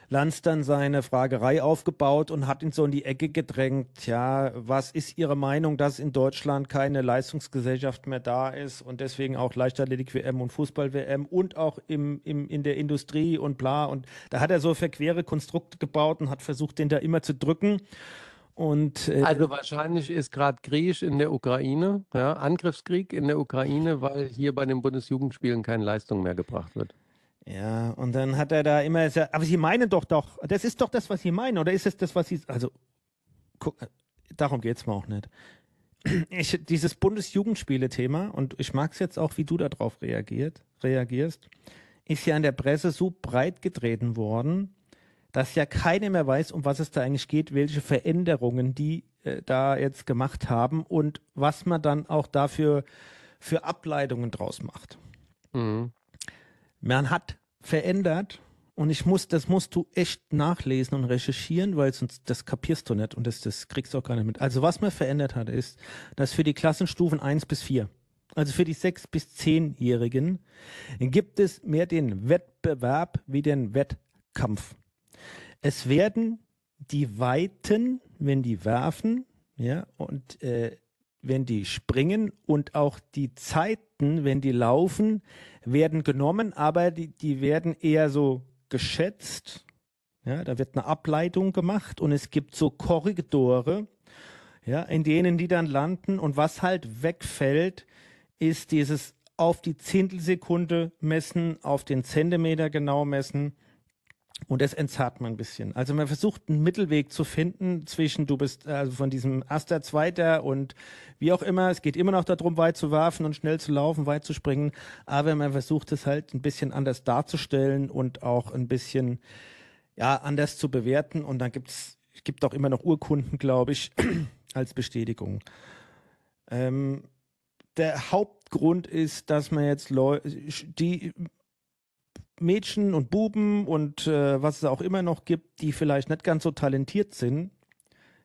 Lanz dann seine Fragerei aufgebaut und hat ihn so in die Ecke gedrängt. Ja, was ist Ihre Meinung, dass in Deutschland keine Leistungsgesellschaft mehr da ist und deswegen auch Leichtathletik-WM und Fußball-WM und auch im, im, in der Industrie und bla. Und da hat er so verquere Konstrukte gebaut und hat versucht, den da immer zu drücken. Und, äh, also wahrscheinlich ist gerade Krieg in der Ukraine, ja, Angriffskrieg in der Ukraine, weil hier bei den Bundesjugendspielen keine Leistung mehr gebracht wird. Ja, und dann hat er da immer, aber Sie meinen doch doch, das ist doch das, was Sie meinen, oder ist es das, was Sie, also, guck, darum geht's mir auch nicht. [CLEARS THROAT] Ich, dieses Bundesjugendspiele-Thema, und ich mag es jetzt auch, wie du darauf reagiert, reagierst, ist ja in der Presse so breit getreten worden, dass ja keiner mehr weiß, um was es da eigentlich geht, welche Veränderungen die äh, da jetzt gemacht haben und was man dann auch dafür für Ableitungen draus macht. Mhm. Man hat verändert und ich muss, das musst du echt nachlesen und recherchieren, weil sonst das kapierst du nicht und das, das kriegst du auch gar nicht mit. Also was man verändert hat, ist, dass für die Klassenstufen eins bis vier, also für die sechs bis zehnjährigen, gibt es mehr den Wettbewerb wie den Wettkampf. Es werden die Weiten, wenn die werfen, ja, und äh, wenn die springen und auch die Zeiten, wenn die laufen, werden genommen, aber die, die werden eher so geschätzt. Ja, da wird eine Ableitung gemacht und es gibt so Korridore, ja, in denen die dann landen und was halt wegfällt, ist dieses auf die Zehntelsekunde messen, auf den Zentimeter genau messen und das entzerrt man ein bisschen. Also man versucht einen Mittelweg zu finden zwischen du bist also von diesem erster, zweiter und wie auch immer. Es geht immer noch darum, weit zu werfen und schnell zu laufen, weit zu springen. Aber man versucht es halt ein bisschen anders darzustellen und auch ein bisschen ja anders zu bewerten. Und dann gibt's es gibt auch immer noch Urkunden, glaube ich, [CLEARS THROAT] als Bestätigung. Ähm, der Hauptgrund ist, dass man jetzt Leu die Mädchen und Buben und äh, was es auch immer noch gibt, die vielleicht nicht ganz so talentiert sind,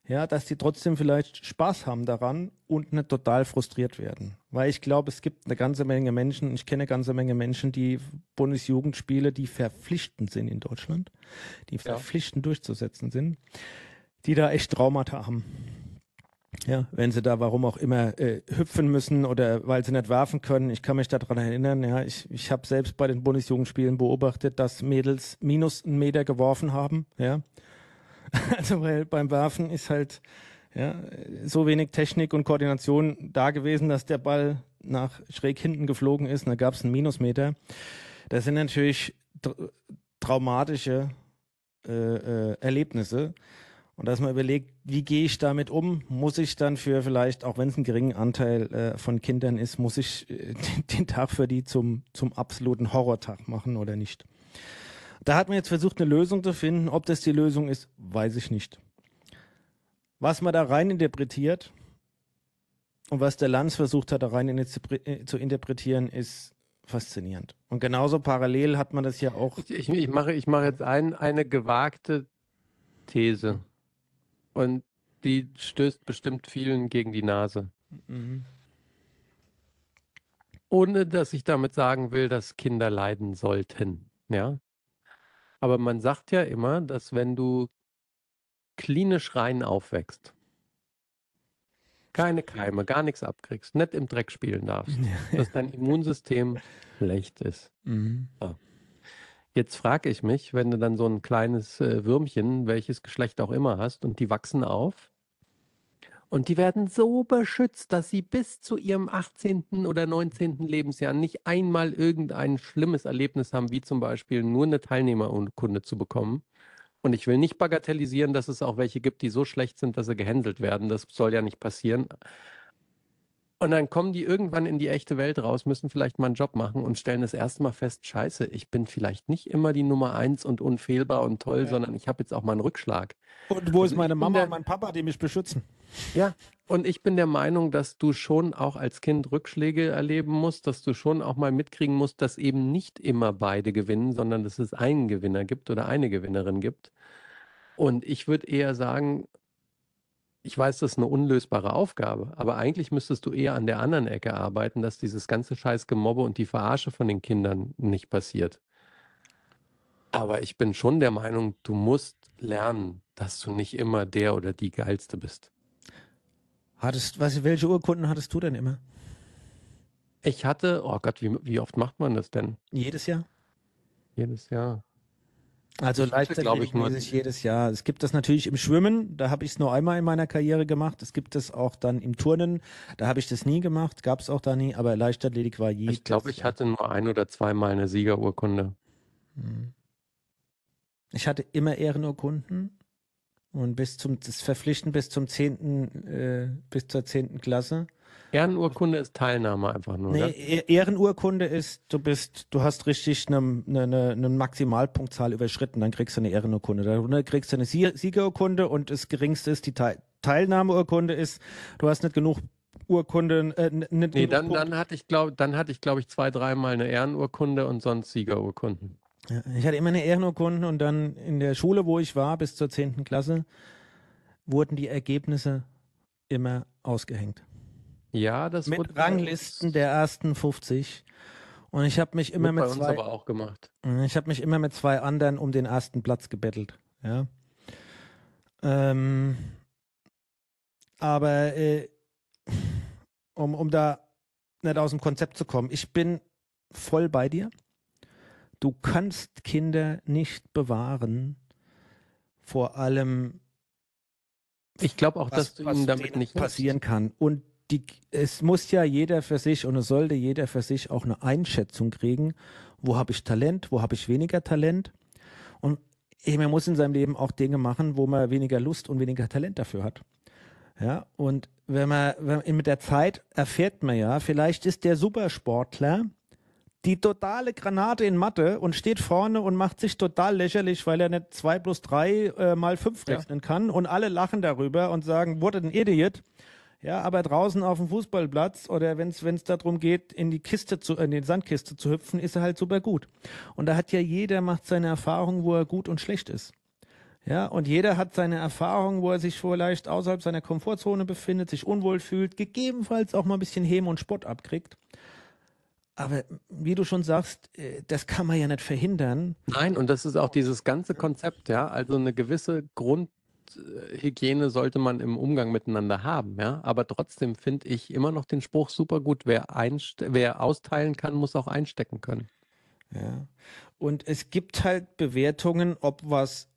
ja, dass die trotzdem vielleicht Spaß haben daran und nicht total frustriert werden. Weil ich glaube, es gibt eine ganze Menge Menschen, ich kenne eine ganze Menge Menschen, die Bundesjugendspiele, die verpflichtend sind in Deutschland, die ja. verpflichtend durchzusetzen sind, die da echt Traumata haben. Ja, wenn sie da warum auch immer äh, hüpfen müssen oder weil sie nicht werfen können. Ich kann mich daran erinnern, ja, ich, ich habe selbst bei den Bundesjugendspielen beobachtet, dass Mädels minus einen Meter geworfen haben. Ja, [LAUGHS] also weil beim Werfen ist halt ja, so wenig Technik und Koordination da gewesen, dass der Ball nach schräg hinten geflogen ist. Und da gab es einen Minusmeter. Das sind natürlich tra traumatische äh, äh, Erlebnisse. Und dass man überlegt, wie gehe ich damit um? Muss ich dann für vielleicht, auch wenn es ein geringen Anteil äh, von Kindern ist, muss ich äh, [LAUGHS] den, den, Tag für die zum, zum absoluten Horrortag machen oder nicht? Da hat man jetzt versucht, eine Lösung zu finden. Ob das die Lösung ist, weiß ich nicht. Was man da rein interpretiert und was der Lanz versucht hat, da rein äh, zu interpretieren, ist faszinierend. Und genauso parallel hat man das ja auch. Ich, ich mache, ich mache jetzt ein, eine gewagte These. Und die stößt bestimmt vielen gegen die Nase. Mhm. Ohne dass ich damit sagen will, dass Kinder leiden sollten. Ja. Aber man sagt ja immer, dass wenn du klinisch rein aufwächst, keine Keime, gar nichts abkriegst, nicht im Dreck spielen darfst, [LAUGHS] dass dein Immunsystem schlecht ist. Mhm. Ja. Jetzt frage ich mich, wenn du dann so ein kleines äh, Würmchen, welches Geschlecht auch immer hast, und die wachsen auf und die werden so beschützt, dass sie bis zu ihrem 18. oder 19. Lebensjahr nicht einmal irgendein schlimmes Erlebnis haben, wie zum Beispiel nur eine Teilnehmerurkunde zu bekommen. Und ich will nicht bagatellisieren, dass es auch welche gibt, die so schlecht sind, dass sie gehänselt werden. Das soll ja nicht passieren. Und dann kommen die irgendwann in die echte Welt raus, müssen vielleicht mal einen Job machen und stellen das erste Mal fest, scheiße, ich bin vielleicht nicht immer die Nummer eins und unfehlbar und toll, ja. sondern ich habe jetzt auch mal einen Rückschlag. Und wo also ist meine Mama der, und mein Papa, die mich beschützen? Ja, und ich bin der Meinung, dass du schon auch als Kind Rückschläge erleben musst, dass du schon auch mal mitkriegen musst, dass eben nicht immer beide gewinnen, sondern dass es einen Gewinner gibt oder eine Gewinnerin gibt. Und ich würde eher sagen, ich weiß, das ist eine unlösbare Aufgabe, aber eigentlich müsstest du eher an der anderen Ecke arbeiten, dass dieses ganze scheiß Gemobbe und die Verarsche von den Kindern nicht passiert. Aber ich bin schon der Meinung, du musst lernen, dass du nicht immer der oder die Geilste bist. Hattest, was, welche Urkunden hattest du denn immer? Ich hatte, oh Gott, wie, wie oft macht man das denn? Jedes Jahr? Jedes Jahr. Also glaube ich, Leichtathletik jedes Jahr. Es gibt das natürlich im Schwimmen, da habe ich es nur einmal in meiner Karriere gemacht. Es gibt es auch dann im Turnen, da habe ich das nie gemacht, gab es auch da nie, aber Leichtathletik war jedes Ich glaube, ich hatte nur ein oder zweimal eine Siegerurkunde. Hm. Ich hatte immer Ehrenurkunden und bis zum, das verpflichtend bis zum zehnten, äh, bis zur zehnten Klasse. Ehrenurkunde ist Teilnahme einfach nur, Nee, ne? E- Ehrenurkunde ist, du bist, du hast richtig eine, eine, eine, eine Maximalpunktzahl überschritten, dann kriegst du eine Ehrenurkunde. Darunter kriegst du eine Sie- Siegerurkunde und das geringste ist die Teil Teilnahmeurkunde ist, du hast nicht genug Urkunden, äh, Nee, genug dann, dann hatte ich, glaube dann hatte ich, glaube ich, zwei, dreimal eine Ehrenurkunde und sonst Siegerurkunden. Ja, ich hatte immer eine Ehrenurkunde und dann in der Schule, wo ich war, bis zur zehnten Klasse, wurden die Ergebnisse immer ausgehängt. Ja, das Mit Ranglisten der ersten 50. Und ich habe mich immer mit bei uns zwei, aber auch gemacht. Ich habe mich immer mit zwei anderen um den ersten Platz gebettelt. Ja. Ähm, aber äh, um, um da nicht aus dem Konzept zu kommen, ich bin voll bei dir. Du kannst Kinder nicht bewahren vor allem, Ich glaube auch, dass was, du was ihnen damit nicht passieren kann. Und die, es muss ja jeder für sich und es sollte jeder für sich auch eine Einschätzung kriegen, wo habe ich Talent, wo habe ich weniger Talent. Und man muss in seinem Leben auch Dinge machen, wo man weniger Lust und weniger Talent dafür hat. Ja, und wenn man, wenn, mit der Zeit erfährt man ja, vielleicht ist der Supersportler die totale Granate in Mathe und steht vorne und macht sich total lächerlich, weil er nicht zwei plus drei äh, mal fünf Ja. rechnen kann und alle lachen darüber und sagen, wurde ein Idiot. Ja, aber draußen auf dem Fußballplatz oder wenn es darum geht, in die Kiste zu, in die Sandkiste zu hüpfen, ist er halt super gut. Und da hat ja jeder macht seine Erfahrung, wo er gut und schlecht ist. Ja, und jeder hat seine Erfahrung, wo er sich vielleicht außerhalb seiner Komfortzone befindet, sich unwohl fühlt, gegebenenfalls auch mal ein bisschen Häme und Spott abkriegt. Aber wie du schon sagst, äh, das kann man ja nicht verhindern. Nein, und das ist auch dieses ganze Konzept, ja. Also eine gewisse Grundhygiene sollte man im Umgang miteinander haben, ja. Aber trotzdem finde ich immer noch den Spruch super gut. Wer, wer austeilen kann, muss auch einstecken können. Ja. Und es gibt halt Bewertungen, ob was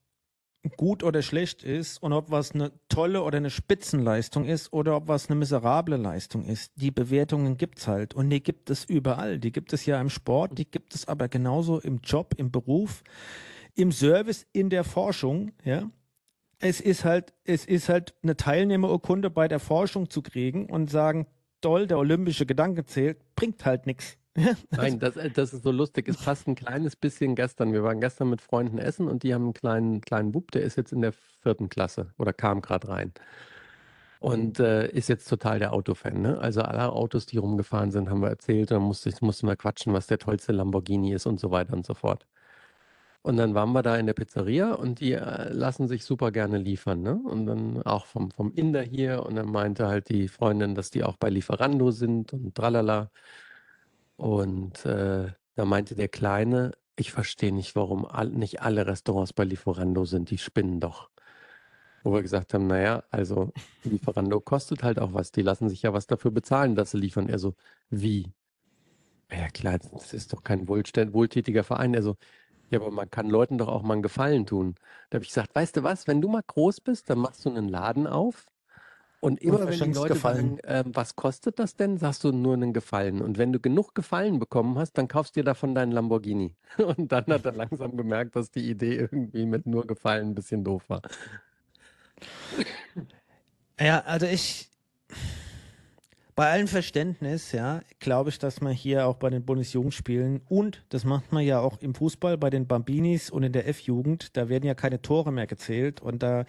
gut oder schlecht ist und ob was eine tolle oder eine Spitzenleistung ist oder ob was eine miserable Leistung ist. Die Bewertungen gibt's halt und die gibt es überall. Die gibt es ja im Sport, die gibt es aber genauso im Job, im Beruf, im Service, in der Forschung, ja. Es ist halt, es ist halt eine Teilnehmerurkunde bei der Forschung zu kriegen und sagen, toll, der olympische Gedanke zählt, bringt halt nichts. [LAUGHS] Nein, das, äh, das ist so lustig. Es passt ein kleines bisschen gestern. Wir waren gestern mit Freunden essen und die haben einen kleinen, kleinen Bub, der ist jetzt in der vierten Klasse oder kam gerade rein. Und äh, ist jetzt total der Autofan. Ne? Also alle Autos, die rumgefahren sind, haben wir erzählt. Und dann musste, mussten wir quatschen, was der tollste Lamborghini ist und so weiter und so fort. Und dann waren wir da in der Pizzeria und die äh, lassen sich super gerne liefern. Ne? Und dann auch vom, vom Inder hier. Und dann meinte halt die Freundin, dass die auch bei Lieferando sind und tralala. Und äh, da meinte der Kleine, ich verstehe nicht, warum all, nicht alle Restaurants bei Lieferando sind, die spinnen doch. Wo wir gesagt haben, naja, also Lieferando kostet halt auch was, die lassen sich ja was dafür bezahlen, dass sie liefern. Er so, wie? Ja klar, das ist doch kein wohltätiger Verein. Er so, ja, aber man kann Leuten doch auch mal einen Gefallen tun. Da habe ich gesagt, weißt du was, wenn du mal groß bist, dann machst du einen Laden auf und immer wenn die Leute Gefallen. sagen, ähm, was kostet das denn, sagst du nur einen Gefallen. Und wenn du genug Gefallen bekommen hast, dann kaufst du dir davon deinen Lamborghini. [LAUGHS] Und dann hat er langsam gemerkt, dass die Idee irgendwie mit nur Gefallen ein bisschen doof war. Ja, also ich. Bei allem Verständnis, ja, glaube ich, dass man hier auch bei den Bundesjugendspielen und das macht man ja auch im Fußball bei den Bambinis und in der F-Jugend, da werden ja keine Tore mehr gezählt und da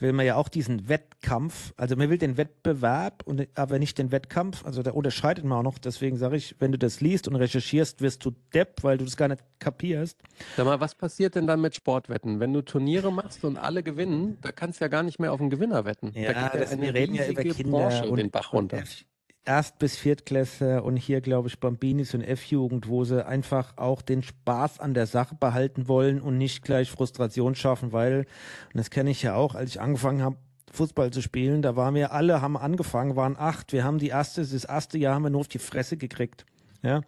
will man ja auch diesen Wettkampf, also man will den Wettbewerb und aber nicht den Wettkampf, also da unterscheidet man auch noch, deswegen sage ich, wenn du das liest und recherchierst, wirst du Depp, weil du das gar nicht kapierst. Sag mal, was passiert denn dann mit Sportwetten? Wenn du Turniere machst und alle gewinnen, da kannst du ja gar nicht mehr auf den Gewinner wetten. Ja, da geht das, wir reden ja über Kinder Branche und, den Bach runter. und Erst- bis Viertklässler und hier, glaube ich, Bambinis und F-Jugend, wo sie einfach auch den Spaß an der Sache behalten wollen und nicht gleich Frustration schaffen, weil, und das kenne ich ja auch, als ich angefangen habe, Fußball zu spielen, da waren wir alle, haben angefangen, waren acht, wir haben die erste, das erste Jahr haben wir nur auf die Fresse gekriegt. Ja.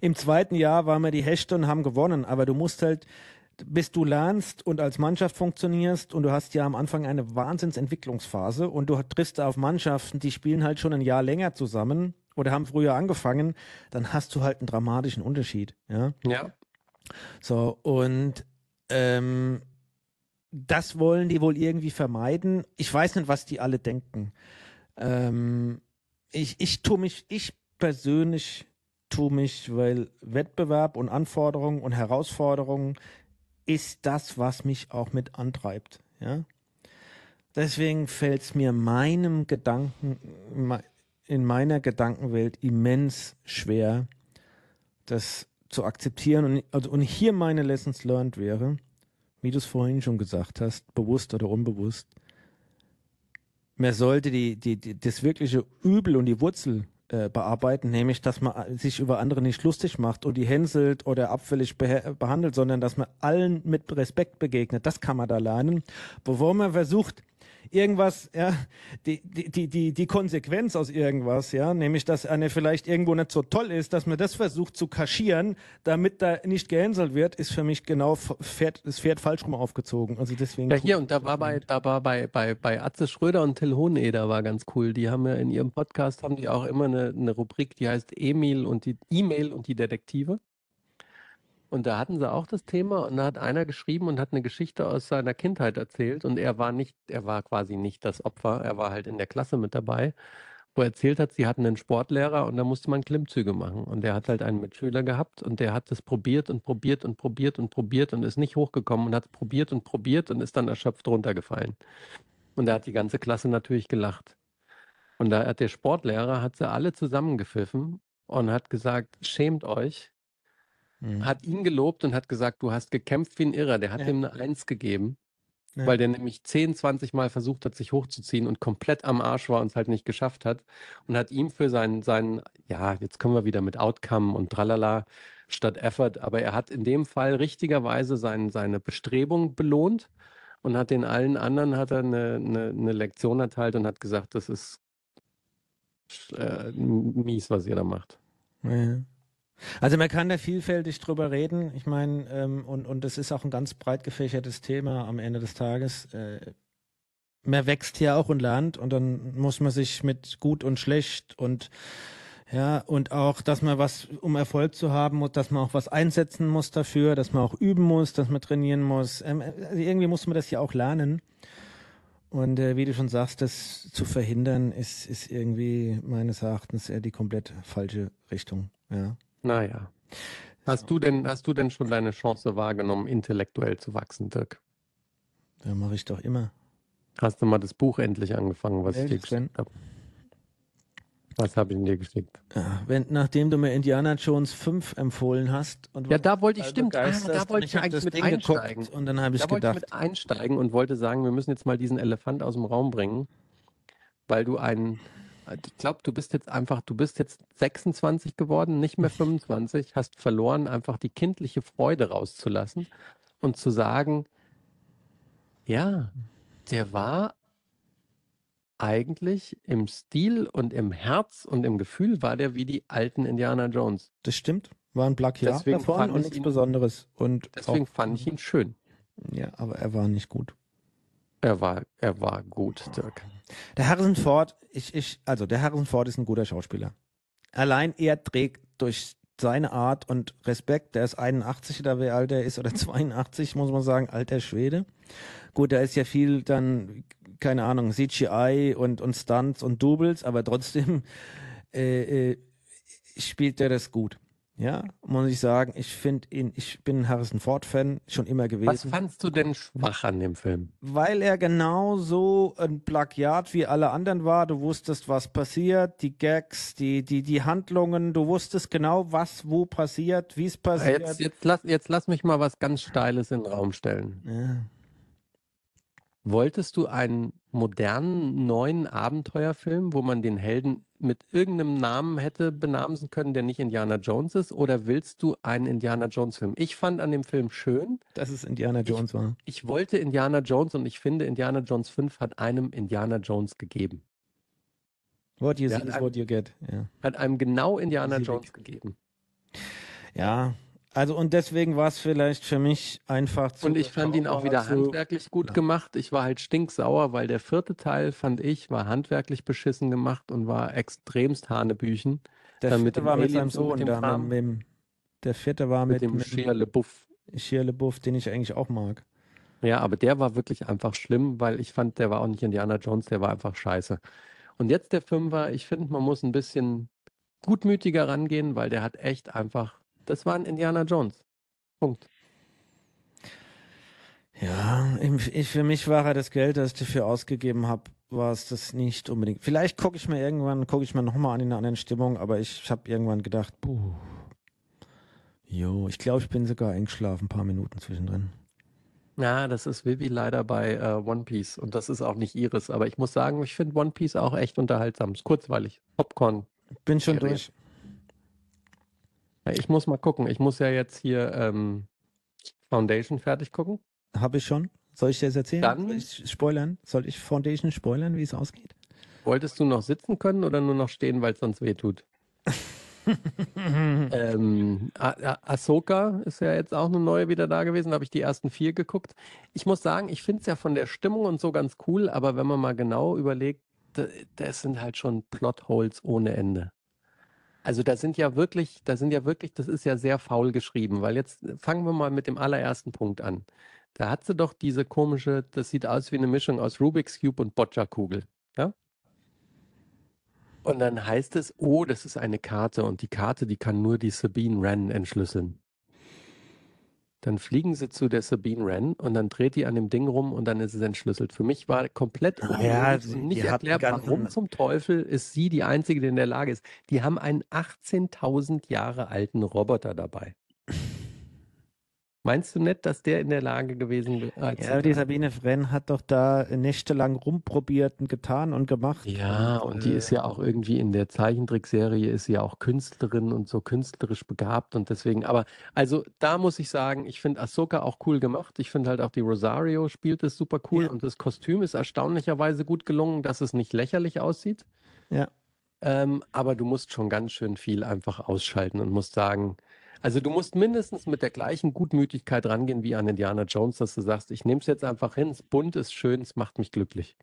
Im zweiten Jahr waren wir die Hechte und haben gewonnen, aber du musst halt, bis du lernst und als Mannschaft funktionierst und du hast ja am Anfang eine Wahnsinnsentwicklungsphase und du triffst auf Mannschaften, die spielen halt schon ein Jahr länger zusammen oder haben früher angefangen, dann hast du halt einen dramatischen Unterschied. Ja. Ja. So, und ähm, das wollen die wohl irgendwie vermeiden. Ich weiß nicht, was die alle denken. Ähm, ich, ich tue mich, ich persönlich tue mich, weil Wettbewerb und Anforderungen und Herausforderungen ist das, was mich auch mit antreibt. Ja? Deswegen fällt es mir meinem Gedanken, in meiner Gedankenwelt immens schwer, das zu akzeptieren. Und, also, und hier meine Lessons learned wäre, wie du es vorhin schon gesagt hast, bewusst oder unbewusst, man sollte die, die, die, das wirkliche Übel und die Wurzel äh, bearbeiten, nämlich, dass man sich über andere nicht lustig macht und die hänselt oder abfällig beha- behandelt, sondern dass man allen mit Respekt begegnet. Das kann man da lernen, bevor man versucht, irgendwas, ja, die, die, die, die, Konsequenz aus irgendwas, ja, nämlich, dass eine vielleicht irgendwo nicht so toll ist, dass man das versucht zu kaschieren, damit da nicht gehänselt wird, ist für mich genau Pferd, das Pferd falsch rum aufgezogen. Also deswegen. Ja, hier, und da war bei, da war bei, bei, bei Atze Schröder und Till Hoheneder war ganz cool. Die haben ja in ihrem Podcast, haben die auch immer eine, eine Rubrik, die heißt Emil und die E-Mail und die Detektive. Und da hatten sie auch das Thema und da hat einer geschrieben und hat eine Geschichte aus seiner Kindheit erzählt und er war nicht, er war quasi nicht das Opfer, er war halt in der Klasse mit dabei, wo er erzählt hat, sie hatten einen Sportlehrer und da musste man Klimmzüge machen und der hat halt einen Mitschüler gehabt und der hat das probiert und probiert und probiert und probiert und ist nicht hochgekommen und hat probiert und probiert und ist dann erschöpft runtergefallen. Und da hat die ganze Klasse natürlich gelacht. Und da hat der Sportlehrer, hat sie alle zusammengepfiffen und hat gesagt, schämt euch, Mhm. hat ihn gelobt und hat gesagt, du hast gekämpft wie ein Irrer. Der hat Ja. ihm eine Eins gegeben, Ja. weil der nämlich 10, 20 Mal versucht hat, sich hochzuziehen und komplett am Arsch war und es halt nicht geschafft hat. Und hat ihm für seinen, seinen, ja, jetzt kommen wir wieder mit Outcome und tralala statt Effort, aber er hat in dem Fall richtigerweise sein, seine Bestrebung belohnt und hat den allen anderen hat er eine, eine, eine Lektion erteilt und hat gesagt, das ist äh, mies, was ihr da macht. Ja. Also man kann da vielfältig drüber reden. Ich meine, ähm, und, und das ist auch ein ganz breit gefächertes Thema am Ende des Tages. Äh, man wächst hier auch und lernt und dann muss man sich mit gut und schlecht und ja, und auch, dass man was, um Erfolg zu haben, muss, dass man auch was einsetzen muss dafür, dass man auch üben muss, dass man trainieren muss. Ähm, also irgendwie muss man das ja auch lernen. Und äh, wie du schon sagst, das zu verhindern, ist, ist irgendwie meines Erachtens eher die komplett falsche Richtung. Ja. Naja. Hast du denn, hast du denn schon deine Chance wahrgenommen, intellektuell zu wachsen, Dirk? Ja, mache ich doch immer. Hast du mal das Buch endlich angefangen, was ich dir Welches geschickt habe? Was habe ich dir geschickt? Ja, wenn, nachdem du mir Indiana Jones 5 empfohlen hast und Ja, da wollte ich, total stimmt, ah, da wollte ich eigentlich mit Ding einsteigen. und dann habe ich Da wollte ich gedacht, mit einsteigen und wollte sagen, wir müssen jetzt mal diesen Elefant aus dem Raum bringen, weil du einen, ich glaube, du bist jetzt einfach, du bist jetzt 26 geworden, nicht mehr 25, hast verloren, einfach die kindliche Freude rauszulassen und zu sagen, ja, der war eigentlich im Stil und im Herz und im Gefühl war der wie die alten Indiana Jones. das stimmt, war ein Plagiat Deswegen davon fand und ich nichts ihn- Besonderes. Und Deswegen auch, fand ich ihn schön. Ja, aber er war nicht gut. Er war, er war gut, Dirk. Der Harrison Ford, ich, ich, also der Harrison Ford ist ein guter Schauspieler. Allein er trägt durch seine Art und Respekt, der ist 81 oder wie alt er ist, oder [LAUGHS] 82, muss man sagen, alter Schwede. Gut, da ist ja viel dann, keine Ahnung, CGI und, und Stunts und Doubles, aber trotzdem, [LAUGHS] äh, äh, spielt er das gut. Ja, muss ich sagen, ich finde ihn, ich bin ein Harrison Ford-Fan, schon immer gewesen. Was fandst du denn schwach an dem Film? Weil er genauso ein Plagiat wie alle anderen war. Du wusstest, was passiert, die Gags, die, die, die Handlungen, du wusstest genau, was wo passiert, wie es passiert. Jetzt, jetzt, lass, jetzt lass mich mal was ganz Steiles in den Raum stellen. Ja. Wolltest du einen modernen, neuen Abenteuerfilm, wo man den Helden mit irgendeinem Namen hätte benamsen können, der nicht Indiana Jones ist? Oder willst du einen Indiana Jones-Film? Ich fand an dem Film schön, Dass es Indiana Jones war. ich wollte Indiana Jones und ich finde, Indiana Jones 5 hat einem Indiana Jones gegeben. What you see is what you get. Ja. Hat einem genau Indiana. Jones gegeben. ja. Also und deswegen war es vielleicht für mich einfach zu Und ich fand ihn auch wieder handwerklich gut Ja. gemacht. Ich war halt stinksauer, weil der vierte Teil, fand ich, war handwerklich beschissen gemacht und war extremst Hanebüchen. Der dann mit vierte dem war mit seinem mit Sohn dem da, Kram. mit, dem, der vierte war Mit mit, dem mit Shia LaBeouf. Shia LaBeouf, den ich eigentlich auch mag. Ja, aber der war wirklich einfach schlimm, weil ich fand, der war auch nicht Indiana Jones, der war einfach scheiße. Und jetzt der Fünfer, ich finde, man muss ein bisschen gutmütiger rangehen, weil der hat echt einfach, das war ein Indiana Jones. Punkt. Ja, ich, für mich war er das Geld, das ich dafür ausgegeben habe, war es das nicht unbedingt. Vielleicht gucke ich mir irgendwann, gucke ich mir nochmal an in einer anderen Stimmung, aber ich habe irgendwann gedacht, puh, jo, ich glaube, ich bin sogar eingeschlafen, ein paar Minuten zwischendrin. Ja, das ist Vivi leider bei äh, One Piece und das ist auch nicht ihres. Aber ich muss sagen, ich finde One Piece auch echt unterhaltsam. Ist kurzweilig. Popcorn. Bin schon Serie. durch. Ich muss mal gucken. Ich muss ja jetzt hier ähm, Foundation fertig gucken. Habe ich schon. Soll ich dir das erzählen? Dann- Soll ich spoilern? Soll ich Foundation spoilern, wie es ausgeht? Wolltest du noch sitzen können oder nur noch stehen, weil es sonst weh tut? [LAUGHS] ähm, Ah- Ah- Ahsoka ist ja jetzt auch eine neue wieder da gewesen. Da habe ich die ersten vier geguckt. Ich muss sagen, ich finde es ja von der Stimmung und so ganz cool, aber wenn man mal genau überlegt, da- das sind halt schon Plotholes ohne Ende. Also da sind ja wirklich, da sind ja wirklich, das ist ja sehr faul geschrieben, weil jetzt fangen wir mal mit dem allerersten Punkt an. Da hat sie doch diese komische, das sieht aus wie eine Mischung aus Rubik's Cube und Boccia-Kugel. Ja? Und dann heißt es, oh, das ist eine Karte und die Karte, die kann nur die Sabine Wren entschlüsseln. Dann fliegen sie zu der Sabine Wren und dann dreht die an dem Ding rum und dann ist es entschlüsselt. Für mich war komplett Ja, nicht ganz- warum zum Teufel ist sie die Einzige, die in der Lage ist. Die haben einen 18.000 Jahre alten Roboter dabei. Meinst du nicht, dass der in der Lage gewesen wäre? Ja, aber die Sabine Wren hat doch da nächtelang rumprobiert und getan und gemacht. Ja, und die äh, ist ja auch irgendwie in der Zeichentrickserie ist sie ja auch Künstlerin und so künstlerisch begabt und deswegen, aber also da muss ich sagen, ich finde Ahsoka auch cool gemacht. Ich finde halt auch die Rosario spielt es super cool Ja. und das Kostüm ist erstaunlicherweise gut gelungen, dass es nicht lächerlich aussieht. Ja. Ähm, aber du musst schon ganz schön viel einfach ausschalten und musst sagen, also du musst mindestens mit der gleichen Gutmütigkeit rangehen wie an Indiana Jones, dass du sagst, ich nehme es jetzt einfach hin, es bunt, ist schön, es macht mich glücklich.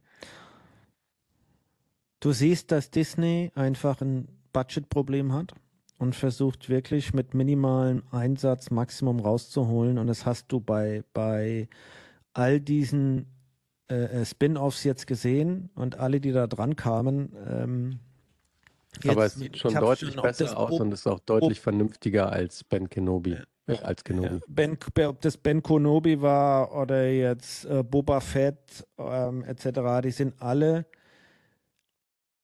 Du siehst, dass Disney einfach ein Budgetproblem hat und versucht wirklich mit minimalem Einsatz Maximum rauszuholen. Und das hast du bei, bei all diesen äh, äh, Spin-offs jetzt gesehen und alle, die da dran kamen. Ähm, Aber jetzt- es sieht schon deutlich schon, ob besser aus Ob- und ist auch deutlich vernünftiger als Ben Kenobi. Äh, als Kenobi. Ben, ob das Ben Konobi war oder jetzt äh, Boba Fett ähm, etc., die sind alle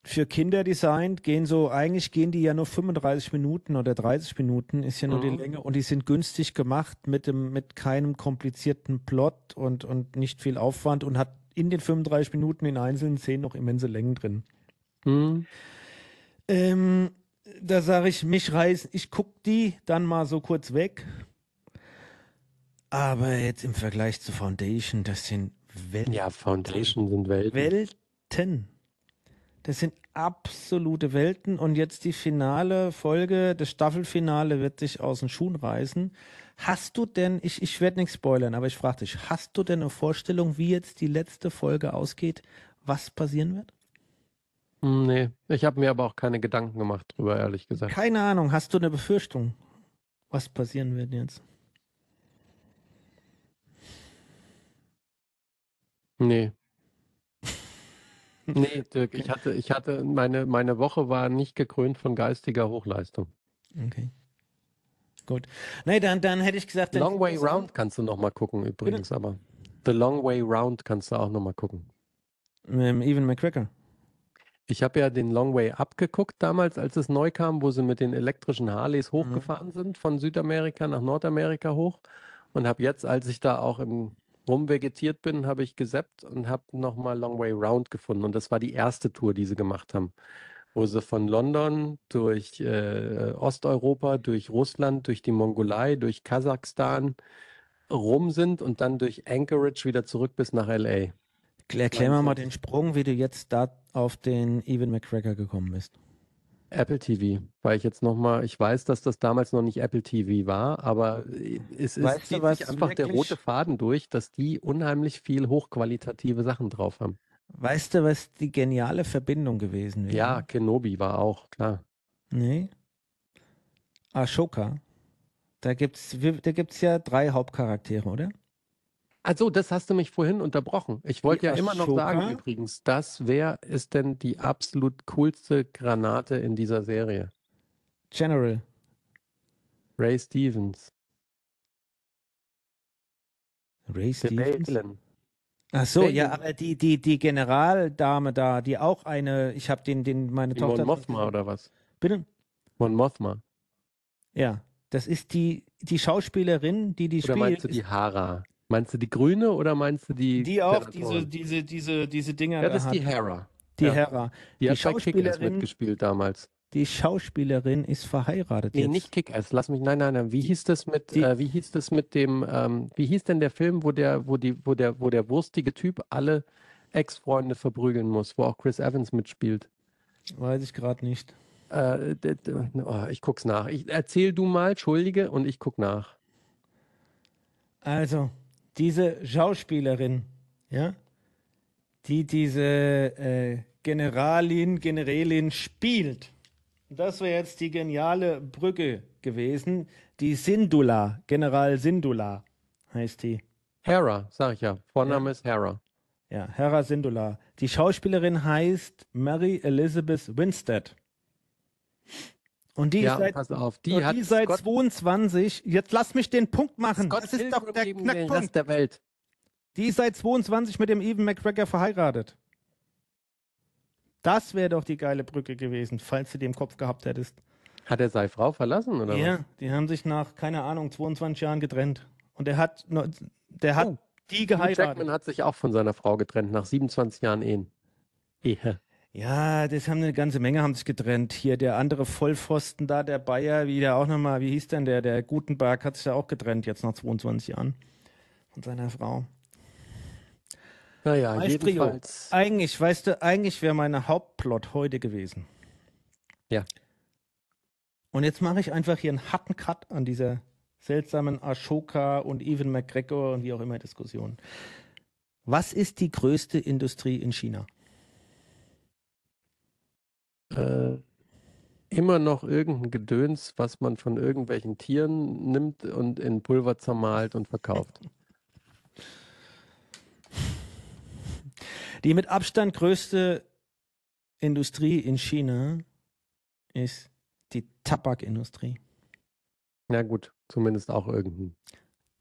für Kinder designt, gehen so, eigentlich gehen die ja nur 35 Minuten oder 30 Minuten, ist ja nur die Mhm. Länge und die sind günstig gemacht mit dem, mit keinem komplizierten Plot und, und nicht viel Aufwand und hat in den 35 Minuten in einzelnen Szenen noch immense Längen drin. Hm. Ähm, da sage ich, mich reißen, ich guck die dann mal so kurz weg. Aber jetzt im Vergleich zu Foundation, das sind Wel Ja, Foundation sind Welten. Welten. Das sind absolute Welten. Und jetzt die finale Folge, das Staffelfinale wird sich aus den Schuhen reißen. Hast du denn, ich, ich werde nichts spoilern, aber ich frage dich, hast du denn eine Vorstellung, wie jetzt die letzte Folge ausgeht, was passieren wird? Hm, Nee, ich habe mir aber auch keine Gedanken gemacht drüber, ehrlich gesagt. Keine Ahnung, hast du eine Befürchtung, was passieren wird jetzt? Nee. [LAUGHS] Nee, Dirk, ich hatte, ich hatte, meine, meine Woche war nicht gekrönt von geistiger Hochleistung. Okay. Gut. Nee, dann, dann hätte ich gesagt, Long Way Round kannst du noch mal gucken übrigens, aber The Long Way Round kannst du auch noch mal gucken. Ähm, Evan McGregor. Ich habe ja den Long Way abgeguckt damals, als es neu kam, wo sie mit den elektrischen Harleys hochgefahren sind, von Südamerika nach Nordamerika hoch. Und habe jetzt, als ich da auch im rumvegetiert bin, habe ich gesappt und habe nochmal Long Way Round gefunden. Und das war die erste Tour, die sie gemacht haben, wo sie von London durch äh, Osteuropa, durch Russland, durch die Mongolei, durch Kasachstan rum sind und dann durch Anchorage wieder zurück bis nach LA. Erklär mir mal den Sprung, wie du jetzt da auf den Evan McGregor gekommen bist. Apple TV, weil ich jetzt nochmal, ich weiß, dass das damals noch nicht Apple TV war, aber es ist, Weißt du, was einfach der rote Faden durch, dass die unheimlich viel hochqualitative Sachen drauf haben. Weißt du, was die geniale Verbindung gewesen wäre? Ja, Kenobi war auch, klar. Nee. Ashoka. Da gibt's, da gibt's ja drei Hauptcharaktere, oder? Also, das hast du mich vorhin unterbrochen. Ich wollte ja immer noch sagen, übrigens, das wer ist denn die absolut coolste Granate in dieser Serie? General. Ray Stevens. Ray Stevens. Balin. Ach so, ja, Balin. aber die, die, die Generaldame da, die auch eine, ich habe den, den, meine Die Tochter. Mon Mothma oder was? Bitte? Mon Mothma. Ja. Das ist die, die Schauspielerin, die die Oder spielt. meinst du die Hara? Meinst du die grüne oder meinst du die die auch diese, diese, diese, diese Dinger Ja, da das ist hat. die Hera. Die ja. Hera. Die, Die hat Schauspielerin- mitgespielt damals. Die Schauspielerin ist verheiratet Nee, jetzt. nicht Kick-Ass. Lass mich, nein, nein, nein. Wie hieß das mit, die- äh, wie hieß das mit dem, ähm, wie hieß denn der Film, wo der, wo die, wo der, wo der wurstige Typ alle Ex-Freunde verprügeln muss, wo auch Chris Evans mitspielt? Weiß ich gerade nicht. Äh, oh, ich guck's nach. Ich, erzähl du mal, Entschuldige, und ich guck nach. Also, diese Schauspielerin, ja, die diese äh, Generalin, Generälin spielt. Das wäre jetzt die geniale Brücke gewesen. Die Sindula, General Sindula heißt die. Hera, sag ich ja. Vorname ist Hera. Ja, Hera Sindula. Die Schauspielerin heißt Mary Elizabeth Winstead. Und die Ja, ist seit, pass auf. Die hat die seit Scott, 22 jetzt lass mich den Punkt machen. Scott das ist doch Pilgrim der Knackpunkt. Rest der Welt. Die ist seit 22 mit dem Evan McGregor verheiratet. Das wäre doch die geile Brücke gewesen, falls du die im Kopf gehabt hättest. Hat er seine Frau verlassen, oder Ja, die haben sich nach, keine Ahnung, 22 Jahren getrennt. Und der hat, der hat Oh, die was? Hugh geheiratet. Jackman hat sich auch von seiner Frau getrennt, nach 27 Jahren Ehen. Ehe. Ja, das haben eine ganze Menge haben sich getrennt. Hier der andere Vollpfosten da, der Bayer, wie der auch nochmal, wie hieß denn der, der Gutenberg hat sich ja auch getrennt jetzt nach 22 Jahren von seiner Frau. Naja, jedenfalls. Eigentlich, weißt du, eigentlich wäre mein Hauptplot heute gewesen. Ja. Und jetzt mache ich einfach hier einen harten Cut an dieser seltsamen Ashoka und Evan McGregor und wie auch immer Diskussion. Was ist die größte Industrie in China? Äh, immer noch irgendein Gedöns, was man von irgendwelchen Tieren nimmt und in Pulver zermahlt und verkauft. Die mit Abstand größte Industrie in China ist die Tabakindustrie. Na gut, zumindest auch irgendein.